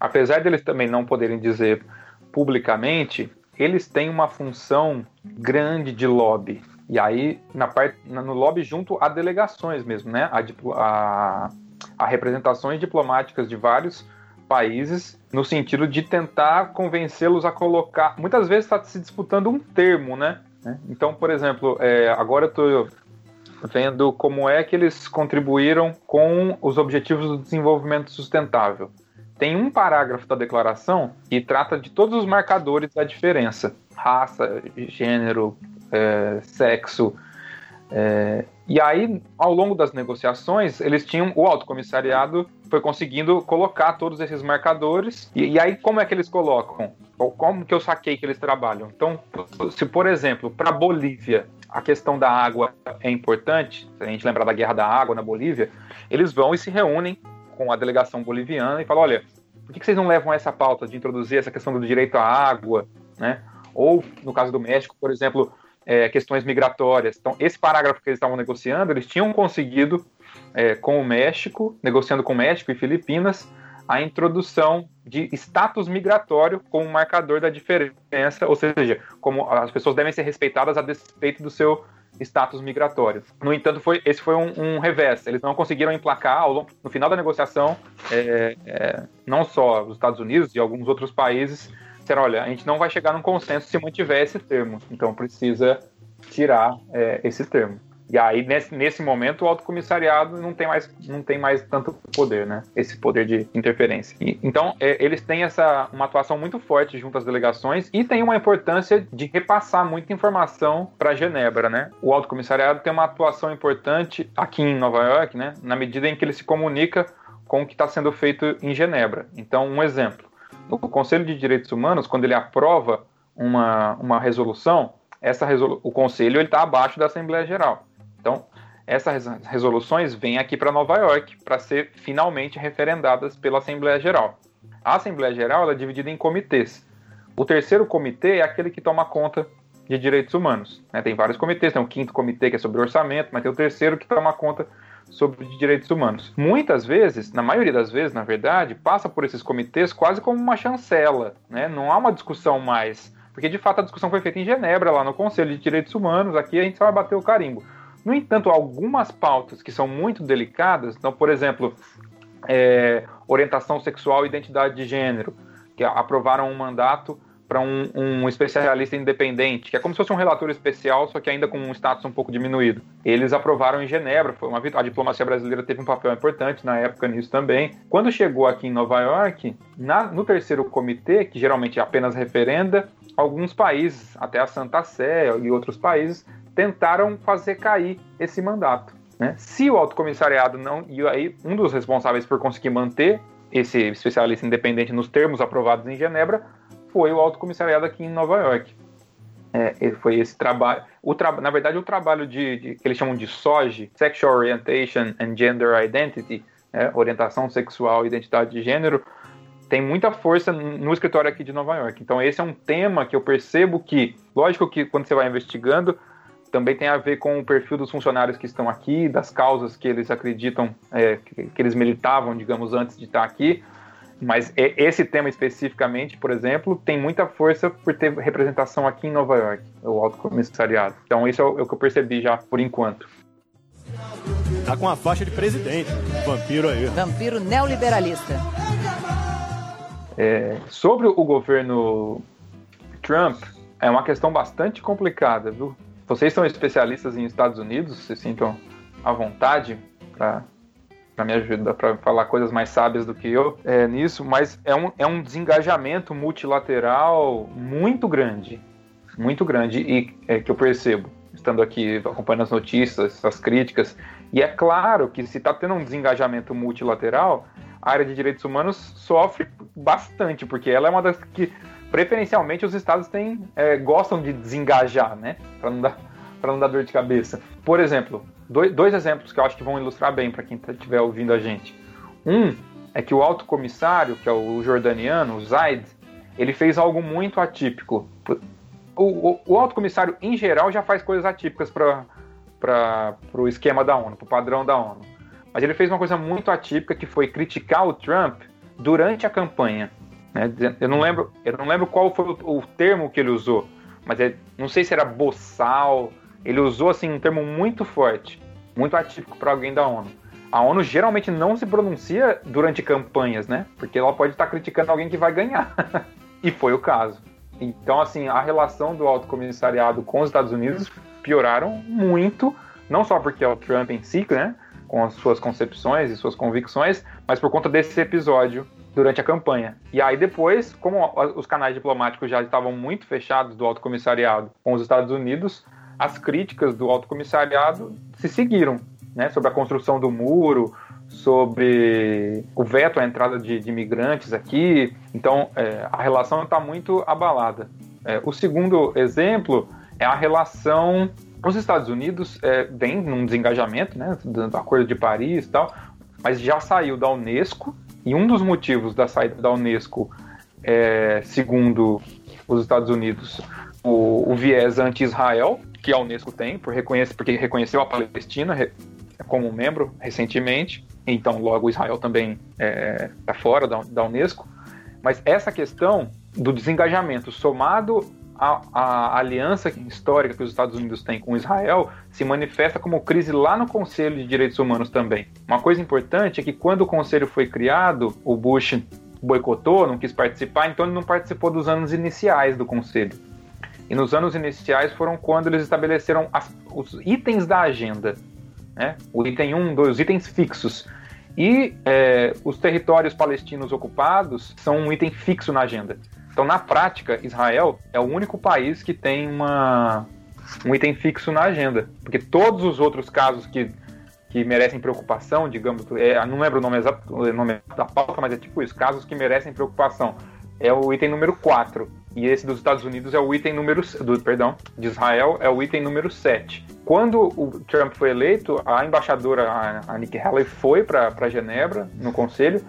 apesar deles também não poderem dizer publicamente, eles têm uma função grande de lobby. E aí, na parte, no lobby junto a delegações mesmo, né? A, a, a representações diplomáticas de vários países no sentido de tentar convencê-los a colocar. Muitas vezes está se disputando um termo, né? Então, por exemplo, é, agora eu estou vendo como é que eles contribuíram com os objetivos do desenvolvimento sustentável. Tem um parágrafo da declaração que trata de todos os marcadores da diferença: raça, gênero, é, sexo. É, e aí, ao longo das negociações, eles tinham o alto comissariado foi conseguindo colocar todos esses marcadores. E, e, aí, como é que eles colocam? Como que eu saquei que eles trabalham? Então, se por exemplo, para Bolívia a questão da água é importante, se a gente lembrar da guerra da água na Bolívia, eles vão e se reúnem com a delegação boliviana e falam: olha, por que vocês não levam essa pauta de introduzir essa questão do direito à água, né? Ou, no caso do México, por exemplo, é, questões migratórias. Então, esse parágrafo que eles estavam negociando, eles tinham conseguido é, com o México, negociando com o México e Filipinas, a introdução de status migratório como marcador da diferença, ou seja, como as pessoas devem ser respeitadas a despeito do seu status migratório. No entanto, foi, esse foi um, um revés. Eles não conseguiram emplacar, ao, no final da negociação, é, é, não só os Estados Unidos e alguns outros países disseram, olha, a gente não vai chegar num consenso se mantiver esse termo, então precisa tirar é, esse termo. E aí, nesse, nesse momento, o alto comissariado não tem mais, não tem mais tanto poder, né? Esse poder de interferência. E, então, é, eles têm essa, uma atuação muito forte junto às delegações e tem uma importância de repassar muita informação para Genebra, né? O alto comissariado tem uma atuação importante aqui em Nova York, né? Na medida em que ele se comunica com o que está sendo feito em Genebra. Então, um exemplo. No Conselho de Direitos Humanos, quando ele aprova uma, uma resolução, essa resolu o Conselho está abaixo da Assembleia Geral. Então, essas resoluções vêm aqui para Nova York para ser finalmente referendadas pela Assembleia Geral. A Assembleia Geral é dividida em comitês. O terceiro comitê é aquele que toma conta de direitos humanos. Né? Tem vários comitês, tem o quinto comitê que é sobre orçamento, mas tem o terceiro que toma conta sobre direitos humanos. Muitas vezes, na maioria das vezes, na verdade, passa por esses comitês quase como uma chancela, né? Não há uma discussão mais, porque de fato a discussão foi feita em Genebra, lá no Conselho de Direitos Humanos, aqui a gente só vai bater o carimbo. No entanto, algumas pautas que são muito delicadas, então, por exemplo, é, orientação sexual e identidade de gênero, que aprovaram um mandato para um, um, especialista independente, que é como se fosse um relator especial, só que ainda com um status um pouco diminuído. Eles aprovaram em Genebra, foi uma a diplomacia brasileira teve um papel importante na época nisso também. Quando chegou aqui em Nova York, na, no terceiro comitê, que geralmente é apenas referenda, alguns países, até a Santa Sé e outros países, tentaram fazer cair esse mandato. Né? Se o Alto Comissariado não. E aí, um dos responsáveis por conseguir manter esse especialista independente nos termos aprovados em Genebra foi o Alto Comissariado aqui em Nova York. É, foi esse trabalho. Tra na verdade, o trabalho de, de, que eles chamam de SOG, Sexual Orientation and Gender Identity, né? orientação sexual e identidade de gênero, tem muita força no escritório aqui de Nova York. Então, esse é um tema que eu percebo que, lógico que quando você vai investigando, também tem a ver com o perfil dos funcionários que estão aqui, das causas que eles acreditam, é, que, que, eles militavam, digamos, antes de estar aqui. Mas esse tema especificamente, por exemplo, tem muita força por ter representação aqui em Nova York, o Alto Comissariado. Então, isso é o, é o que eu percebi já por enquanto. Tá com a faixa de presidente, vampiro aí. Vampiro neoliberalista. É, sobre o governo Trump, é uma questão bastante complicada, viu? Vocês são especialistas em Estados Unidos, se sintam à vontade para para me ajudar para falar coisas mais sábias do que eu é, nisso, mas é um, é um desengajamento multilateral muito grande, muito grande e é, que eu percebo estando aqui acompanhando as notícias, as críticas e é claro que se está tendo um desengajamento multilateral, a área de direitos humanos sofre bastante porque ela é uma das que preferencialmente os estados têm, é, gostam de desengajar, né? Para não, dar, não dar dor de cabeça. Por exemplo, dois, dois exemplos que eu acho que vão ilustrar bem para quem estiver ouvindo a gente. Um é que o alto comissário, que é o jordaniano, o Zaid, ele fez algo muito atípico. O, o, o alto comissário, em geral, já faz coisas atípicas para o esquema da ONU, para o padrão da ONU. Mas ele fez uma coisa muito atípica que foi criticar o Trump durante a campanha. Né? Eu não lembro, eu não lembro qual foi o, o termo que ele usou, mas é, não sei se era boçal. Ele usou assim um termo muito forte, muito atípico para alguém da ONU. A ONU geralmente não se pronuncia durante campanhas, né? Porque ela pode estar criticando alguém que vai ganhar. e foi o caso. Então, assim, a relação do alto comissariado com os Estados Unidos pioraram muito, não só porque é o Trump em si, né? Com as suas concepções e suas convicções, mas por conta desse episódio durante a campanha. E aí depois, como os canais diplomáticos já estavam muito fechados do alto comissariado com os Estados Unidos, as críticas do alto comissariado se seguiram, né, sobre a construção do muro, sobre o veto à entrada de, de imigrantes aqui. Então, é, a relação está muito abalada. É, o segundo exemplo é a relação. Os Estados Unidos é, vem num desengajamento, né, do Acordo de Paris e tal, mas já saiu da Unesco e um dos motivos da saída da Unesco, é, segundo os Estados Unidos, o, o viés anti-Israel, que a Unesco tem, por reconhece, porque reconheceu a Palestina como membro recentemente, então logo Israel também está é, tá fora da, da Unesco. Mas essa questão do desengajamento somado a, a, aliança histórica que os Estados Unidos têm com Israel se manifesta como crise lá no Conselho de Direitos Humanos também. Uma coisa importante é que quando o Conselho foi criado, o Bush boicotou, não quis participar, então ele não participou dos anos iniciais do conselho. E nos anos iniciais foram quando eles estabeleceram as, os itens da agenda. Né? O item 1, 2, os itens fixos. E é, os territórios palestinos ocupados são um item fixo na agenda. Então, na prática, Israel é o único país que tem uma, um item fixo na agenda. Porque todos os outros casos que, que merecem preocupação, digamos, é, não lembro o nome exato nome da pauta, mas é tipo isso: casos que merecem preocupação. É o item número 4. E esse dos Estados Unidos é o item número. Do, perdão, de Israel é o item número 7. Quando o Trump foi eleito, a embaixadora, a, a Nikki Haley, foi para Genebra, no conselho,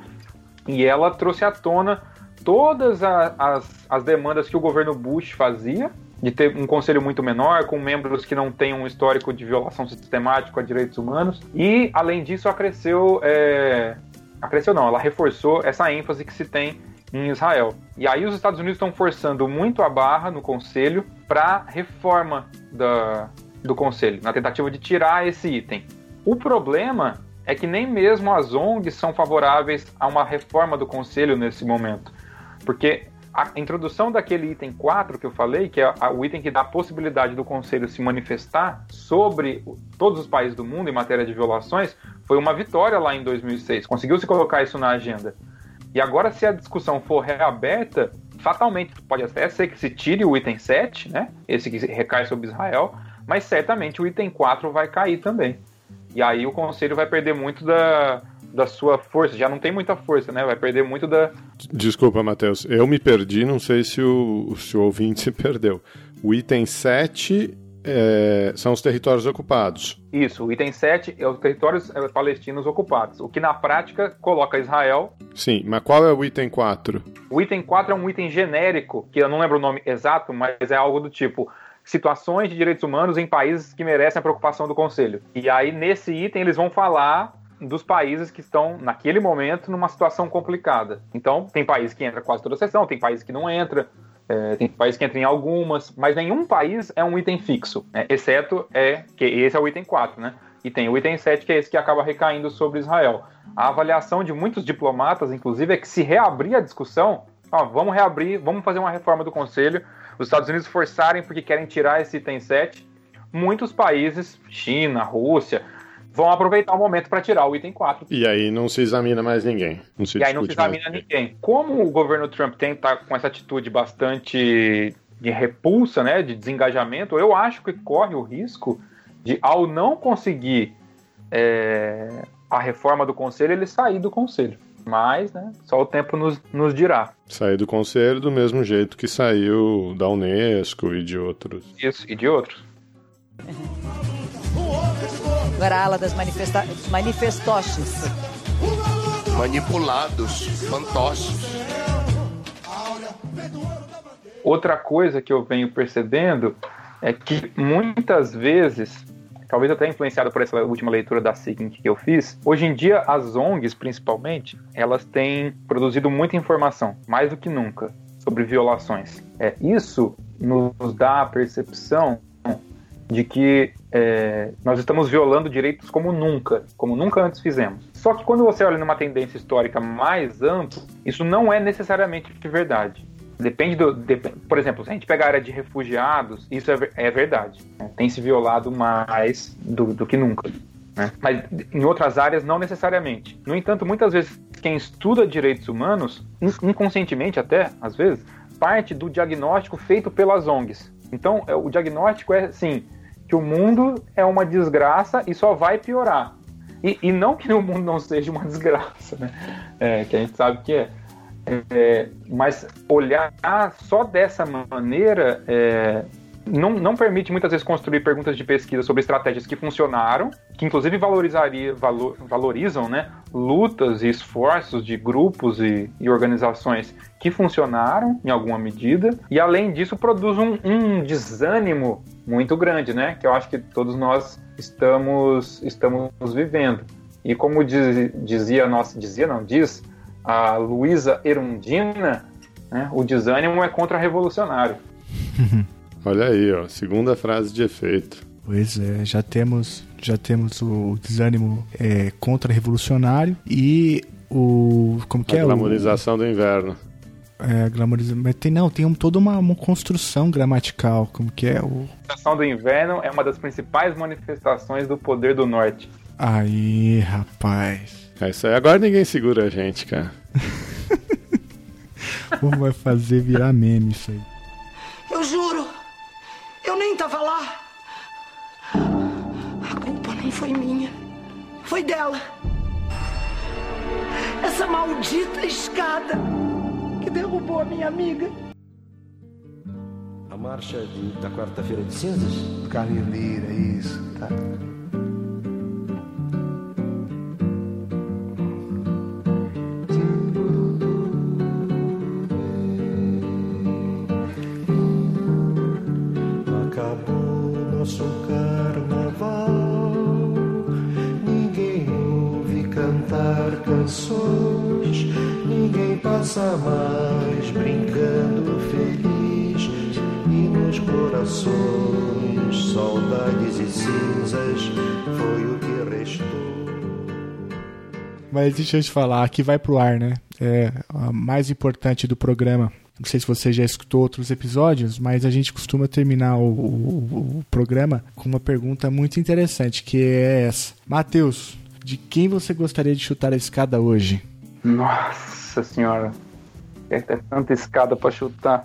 e ela trouxe à tona todas a, as, as demandas que o governo Bush fazia, de ter um conselho muito menor, com membros que não têm um histórico de violação sistemática a direitos humanos, e, além disso, acresceu. É, acresceu não, ela reforçou essa ênfase que se tem em Israel. E aí os Estados Unidos estão forçando muito a barra no Conselho para reforma da, do Conselho, na tentativa de tirar esse item. O problema é que nem mesmo as ONGs são favoráveis a uma reforma do Conselho nesse momento. Porque a introdução daquele item 4 que eu falei, que é o item que dá a possibilidade do Conselho se manifestar sobre todos os países do mundo em matéria de violações, foi uma vitória lá em 2006. Conseguiu se colocar isso na agenda. E agora, se a discussão for reaberta, fatalmente pode até ser que se tire o item 7, né? Esse que recai sobre Israel, mas certamente o item 4 vai cair também. E aí o conselho vai perder muito da, da sua força. Já não tem muita força, né? Vai perder muito da. Desculpa, Matheus. Eu me perdi, não sei se o, se o ouvinte se perdeu. O item 7 é, são os territórios ocupados. Isso, o item 7 é os territórios é, palestinos ocupados, o que na prática coloca Israel. Sim, mas qual é o item 4? O item 4 é um item genérico, que eu não lembro o nome exato, mas é algo do tipo situações de direitos humanos em países que merecem a preocupação do Conselho. E aí, nesse item, eles vão falar dos países que estão, naquele momento, numa situação complicada. Então, tem país que entra quase toda a sessão, tem país que não entra. É, tem países que entram em algumas, mas nenhum país é um item fixo, né? exceto é que esse é o item 4, né? E tem o item 7, que é esse que acaba recaindo sobre Israel. A avaliação de muitos diplomatas, inclusive, é que se reabrir a discussão, ó, vamos reabrir, vamos fazer uma reforma do Conselho, os Estados Unidos forçarem porque querem tirar esse item 7, muitos países, China, Rússia, vão aproveitar o momento para tirar o item 4. E aí não se examina mais ninguém. Não se e aí não se examina ninguém. Como o governo Trump tem tá com essa atitude bastante de repulsa, né, de desengajamento, eu acho que corre o risco de, ao não conseguir é, a reforma do conselho, ele sair do conselho. Mas, né, só o tempo nos, nos dirá. Sair do conselho do mesmo jeito que saiu da Unesco e de outros. Isso, e de outros. Agora a ala das manifesta manifestoches. Manipulados, fantoches. Outra coisa que eu venho percebendo é que muitas vezes, talvez até influenciado por essa última leitura da SIGINT que eu fiz, hoje em dia as ONGs, principalmente, elas têm produzido muita informação, mais do que nunca, sobre violações. É, isso nos dá a percepção de que é, nós estamos violando direitos como nunca, como nunca antes fizemos. Só que quando você olha numa tendência histórica mais ampla, isso não é necessariamente verdade. Depende do. De, por exemplo, se a gente pegar a área de refugiados, isso é, é verdade. Né? Tem se violado mais do, do que nunca. Né? Mas em outras áreas, não necessariamente. No entanto, muitas vezes, quem estuda direitos humanos, inconscientemente até, às vezes, parte do diagnóstico feito pelas ONGs. Então, é, o diagnóstico é assim: que o mundo é uma desgraça e só vai piorar. E, e não que o mundo não seja uma desgraça, né? É, que a gente sabe que é. é mas olhar só dessa maneira é, não, não permite muitas vezes construir perguntas de pesquisa sobre estratégias que funcionaram, que inclusive valorizaria, valor, valorizam né, lutas e esforços de grupos e, e, organizações que funcionaram em alguma medida, e além disso produz um, um desânimo muito grande, né? Que eu acho que todos nós estamos, estamos vivendo. E como diz, dizia, nossa, dizia não, diz a Luísa Erundina, né, o desânimo é contra-revolucionário. Olha aí, ó, segunda frase de efeito. Pois é, já temos, já temos o desânimo é, contra-revolucionário e o. Como que a é? O- glamorização do inverno. É, glamorização. Mas tem, não, tem um- toda uma, uma construção gramatical. Como que é? O. A estação do inverno é uma das principais manifestações do poder do norte. Aí, rapaz. É isso aí. Agora ninguém segura a gente, cara. Como vai fazer virar meme isso aí? Eu juro, eu nem tava lá. A culpa nem foi minha, foi dela. Essa maldita escada que derrubou a minha amiga. A marcha de- da quarta-feira de cinzas? Carneleira, isso. Tá. Passa mais brincando feliz. E nos corações, saudades e cinzas. Foi o que restou. Mas deixa eu te falar, aqui vai pro ar, né? É a mais importante do programa. Não sei se você já escutou outros episódios, mas a gente costuma terminar o, o- o programa com uma pergunta muito interessante, que é essa. Matheus, de quem você gostaria de chutar a escada hoje? Nossa senhora. É, é tanta escada pra chutar.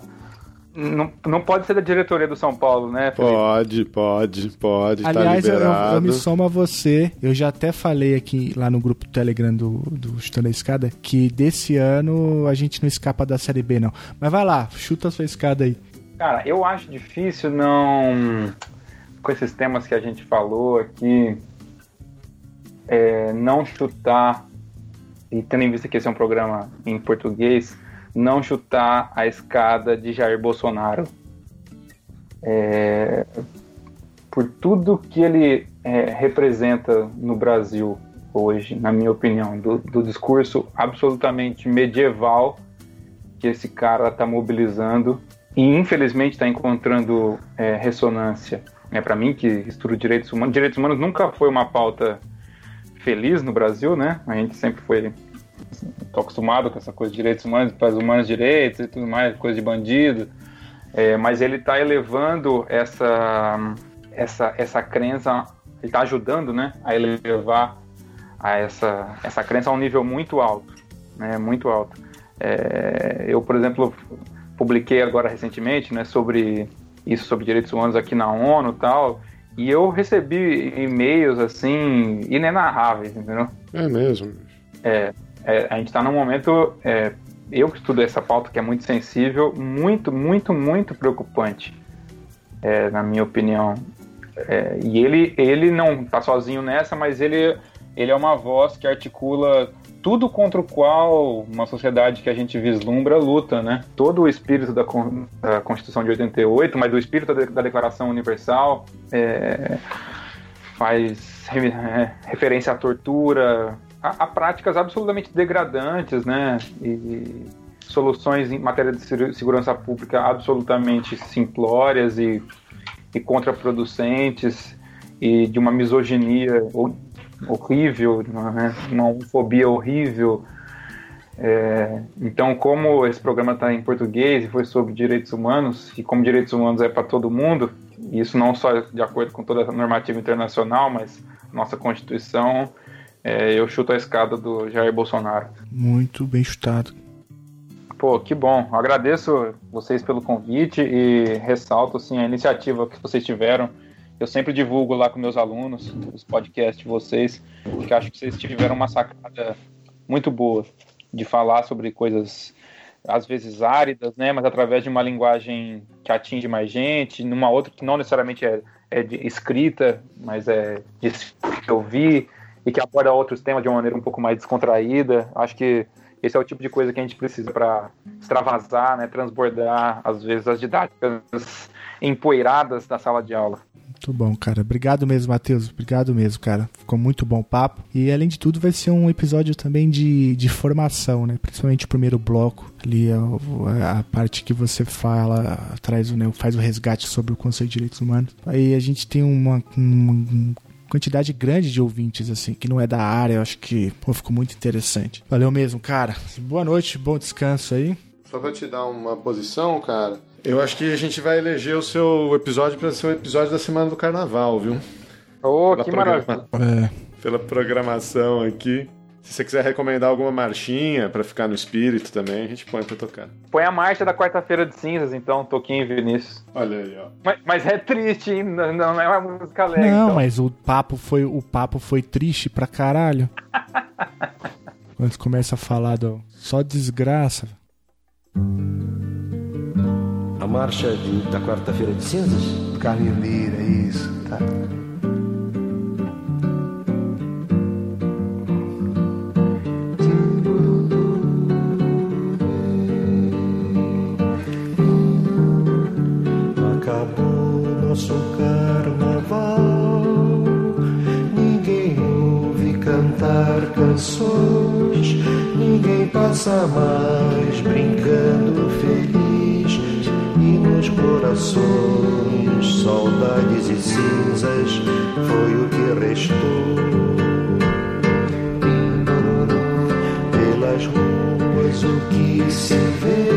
Não, não pode ser da diretoria do São Paulo, né? Felipe? Pode, pode, pode. Aliás, tá eu, liberado. eu me somo a você. Eu já até falei aqui lá no grupo Telegram do, do Chutando a Escada que desse ano a gente não escapa da Série B, não. Mas vai lá, chuta a sua escada aí. Cara, eu acho difícil não. Com esses temas que a gente falou aqui, é, não chutar, e tendo em vista que esse é um programa em português, não chutar a escada de Jair Bolsonaro. É, por tudo que ele é, representa no Brasil hoje, na minha opinião, do, do discurso absolutamente medieval que esse cara está mobilizando e infelizmente está encontrando é, ressonância. É para mim que estudo direitos humanos, direitos humanos nunca foi uma pauta feliz no Brasil, né? A gente sempre foi tô acostumado com essa coisa de direitos humanos, faz humanos direitos e tudo mais, coisa de bandido. É, mas ele está elevando essa essa essa crença, ele está ajudando, né, a elevar a essa essa crença a um nível muito alto, né, muito alto. É, eu, por exemplo, publiquei agora recentemente, né, sobre isso sobre direitos humanos aqui na ONU, e tal, e eu recebi e-mails assim inenarráveis, entendeu? É mesmo. É, é, a gente está num momento, é, eu que estudo essa pauta que é muito sensível, muito, muito, muito preocupante, é, na minha opinião. É, e ele, ele não está sozinho nessa, mas ele, ele é uma voz que articula tudo contra o qual uma sociedade que a gente vislumbra luta, né? Todo o espírito da, Con- da Constituição de 88, mas do espírito da, da Declaração Universal, é, faz re- é, referência à tortura, a, a práticas absolutamente degradantes, né? E soluções em matéria de se- segurança pública absolutamente simplórias e, e contraproducentes e de uma misoginia ho- horrível, né? uma homofobia horrível. É, então, como esse programa está em português e foi sobre direitos humanos, e como direitos humanos é para todo mundo, e isso não só de acordo com toda a normativa internacional, mas nossa Constituição, é, eu chuto a escada do Jair Bolsonaro. Muito bem chutado. Pô, que bom. Agradeço vocês pelo convite e ressalto assim, a iniciativa que vocês tiveram. Eu sempre divulgo lá com meus alunos os podcasts de vocês, que acho que vocês tiveram uma sacada muito boa de falar sobre coisas às vezes áridas, né, mas através de uma linguagem que atinge mais gente, numa outra que não necessariamente é, é escrita, mas é de ouvir e que aborda outros temas de uma maneira um pouco mais descontraída. Acho que esse é o tipo de coisa que a gente precisa para extravasar, né, transbordar às vezes as didáticas empoeiradas da sala de aula. Muito bom, cara. Obrigado mesmo, Matheus. Obrigado mesmo, cara. Ficou muito bom o papo. E além de tudo, vai ser um episódio também de, de formação, né? Principalmente o primeiro bloco. Ali a, a parte que você fala, traz o, né, faz o resgate sobre o conceito de direitos humanos. Aí a gente tem uma, um, quantidade grande de ouvintes, assim, que não é da área. Eu acho que, pô, ficou muito interessante. Valeu mesmo, cara. Boa noite, bom descanso aí. Só pra te dar uma posição, cara, eu acho que a gente vai eleger o seu episódio para ser o episódio da semana do carnaval, viu? Ô, Pela que programa- maravilha. É. Pela programação aqui. Se você quiser recomendar alguma marchinha pra ficar no espírito também, a gente põe pra tocar. Põe a marcha da quarta-feira de cinzas, então, Toquinho e Vinícius. Olha aí, ó. Mas, mas é triste, hein? Não, não é uma música alegre. Não, então. mas o papo foi o papo foi triste pra caralho. Quando começa a falar do só desgraça. A marcha de- da quarta-feira de cinzas? Carneira, isso, tá. Passa mais brincando feliz. E nos corações, saudades e cinzas foi o que restou. Pelas ruas o que se vê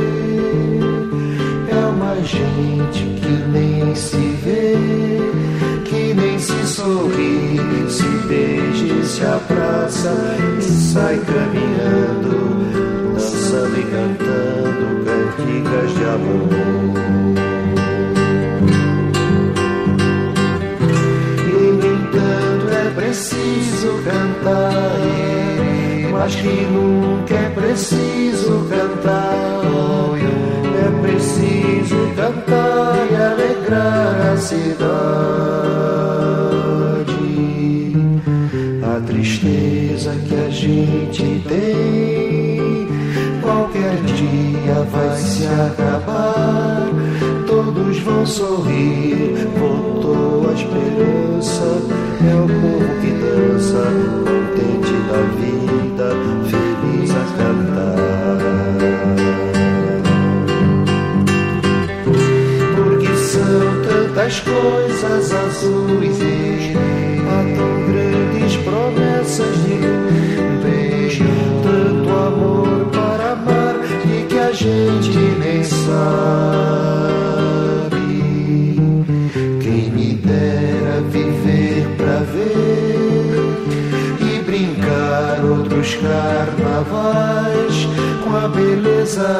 é uma gente que nem se vê, que nem se sorri, se beija se abraça e sai caminhando, cantando cantigas de amor. E no entanto é preciso cantar, mas que nunca é preciso cantar. É preciso cantar e alegrar a cidade. A tristeza que a gente dia vai se acabar. Todos vão sorrir, voltou a esperança. É o povo que dança, contente da vida, feliz a cantar. Porque são tantas coisas azuis e há tão grandes promessas de luz. Gente nem sabe. Quem me dera viver pra ver e brincar outros carnavais com a beleza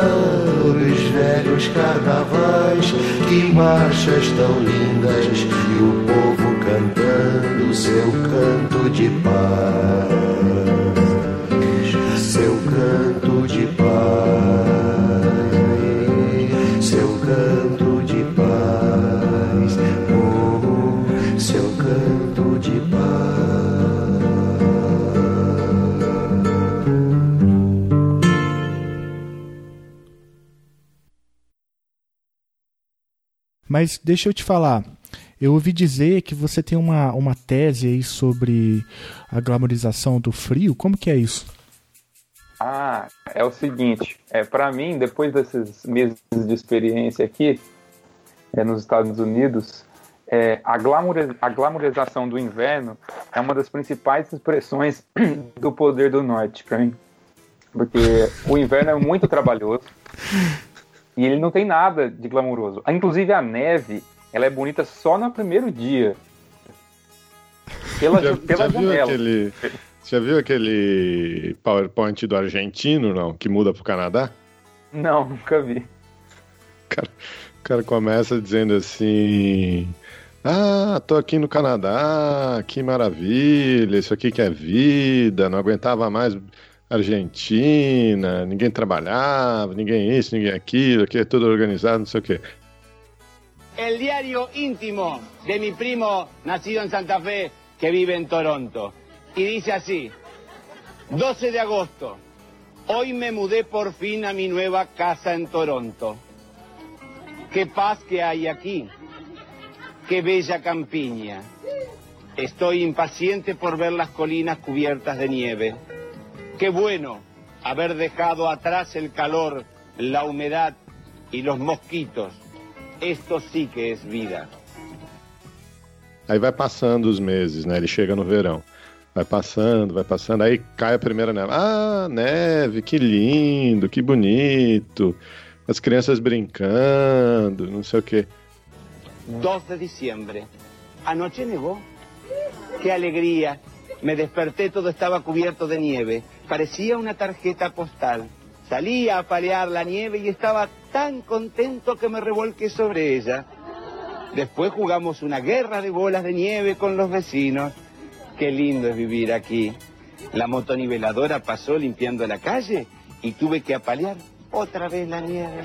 dos velhos carnavais. Que marchas tão lindas e o povo cantando seu canto de paz, seu canto Mas deixa eu te falar. Eu ouvi dizer que você tem uma, uma tese aí sobre a glamorização do frio. Como que é isso? Ah, é o seguinte, é para mim, depois desses meses de experiência aqui é, nos Estados Unidos, é, a, glamour, a glamorização do inverno é uma das principais expressões do poder do norte para mim, porque o inverno é muito trabalhoso e ele não tem nada de glamouroso. Inclusive a neve, ela é bonita só no primeiro dia. Pela, já, pela já viu janela. aquele, já viu aquele PowerPoint do argentino, não? Que muda pro Canadá? Não, nunca vi. Cara, o cara começa dizendo assim: Ah, tô aqui no Canadá, que maravilha, isso aqui que é vida, não aguentava mais Argentina, ninguém trabalhava, ninguém isso, ninguém aquilo, aqui é tudo organizado, não sei o el diario íntimo de mi primo nacido en Santa Fe que vive en Toronto. Y dice así, 12 de agosto, hoy me mudé por fin a mi nueva casa en Toronto. Qué paz que hay aquí, qué bella campiña. Estoy impaciente por ver las colinas cubiertas de nieve. Qué bueno haber dejado atrás el calor, la humedad y los mosquitos. Esto sí que es vida. Aí vai passando os meses, né? Ele chega no verão. Vai passando, vai passando, aí cai a primeira neve. Ah, neve, que lindo, que bonito. As crianças brincando, não sei o quê. 2 de diciembre. Anoche nevó. Qué alegría. Me desperté, todo estaba cubierto de nieve. Parecía una tarjeta postal. Salí a palear la nieve y estaba tan contento que me revolqué sobre ella. Después jugamos una guerra de bolas de nieve con los vecinos. Qué lindo es vivir aquí. La motoniveladora pasó limpiando la calle y tuve que apalear otra vez la nieve.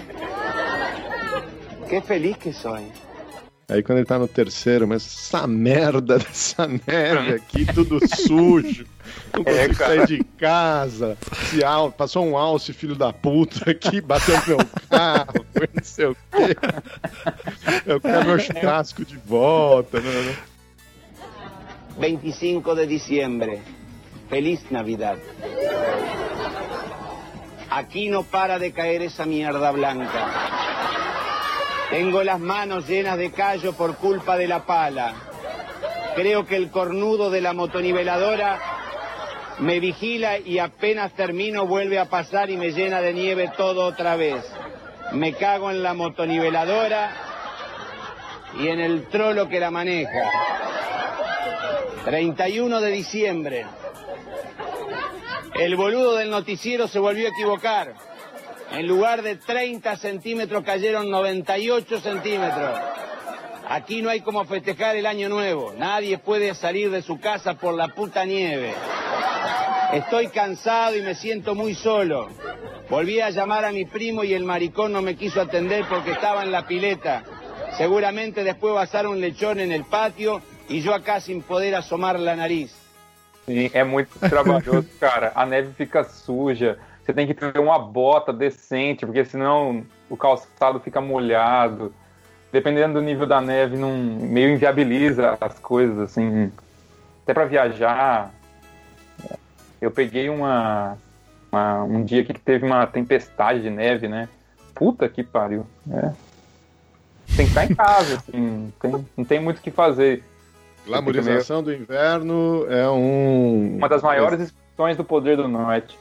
Qué feliz que soy. Aí quando ele tá no terceiro, mas essa merda dessa neve aqui, tudo sujo. Não É, consigo cara. sair de casa. Se al- passou um alce, filho da puta, aqui, bateu no meu carro, foi não sei o quê. Eu quero meu churrasco de volta. Né? né? 25 de diciembre. Feliz Navidad. Aquí no para de caer esa mierda blanca. Tengo las manos llenas de callo por culpa de la pala. Creo que el cornudo de la motoniveladora me vigila y apenas termino vuelve a pasar y me llena de nieve todo otra vez. Me cago en la motoniveladora y en el trolo que la maneja. 31 de diciembre. El boludo del noticiero se volvió a equivocar. En lugar de 30 centímetros cayeron 98 centímetros. Aquí no hay como festejar el año nuevo. Nadie puede salir de su casa por la puta nieve. Estoy cansado y me siento muy solo. Volví a llamar a mi primo y el maricón no me quiso atender porque estaba en la pileta. Seguramente después va a estar un lechón en el patio y yo acá sin poder asomar la nariz. Sim, é muito trabalhoso, cara. A neve fica suja. Você tem que ter uma bota decente, porque senão o calçado fica molhado. Dependendo do nível da neve, não, meio inviabiliza as coisas, assim. Até pra viajar. Eu peguei uma, uma- um dia aqui que teve uma tempestade de neve, né? Puta que pariu. É. Tem que estar em casa, assim. Não tem, não tem muito o que fazer. Glamorização do inverno é um. Uma das maiores expressões do poder do norte.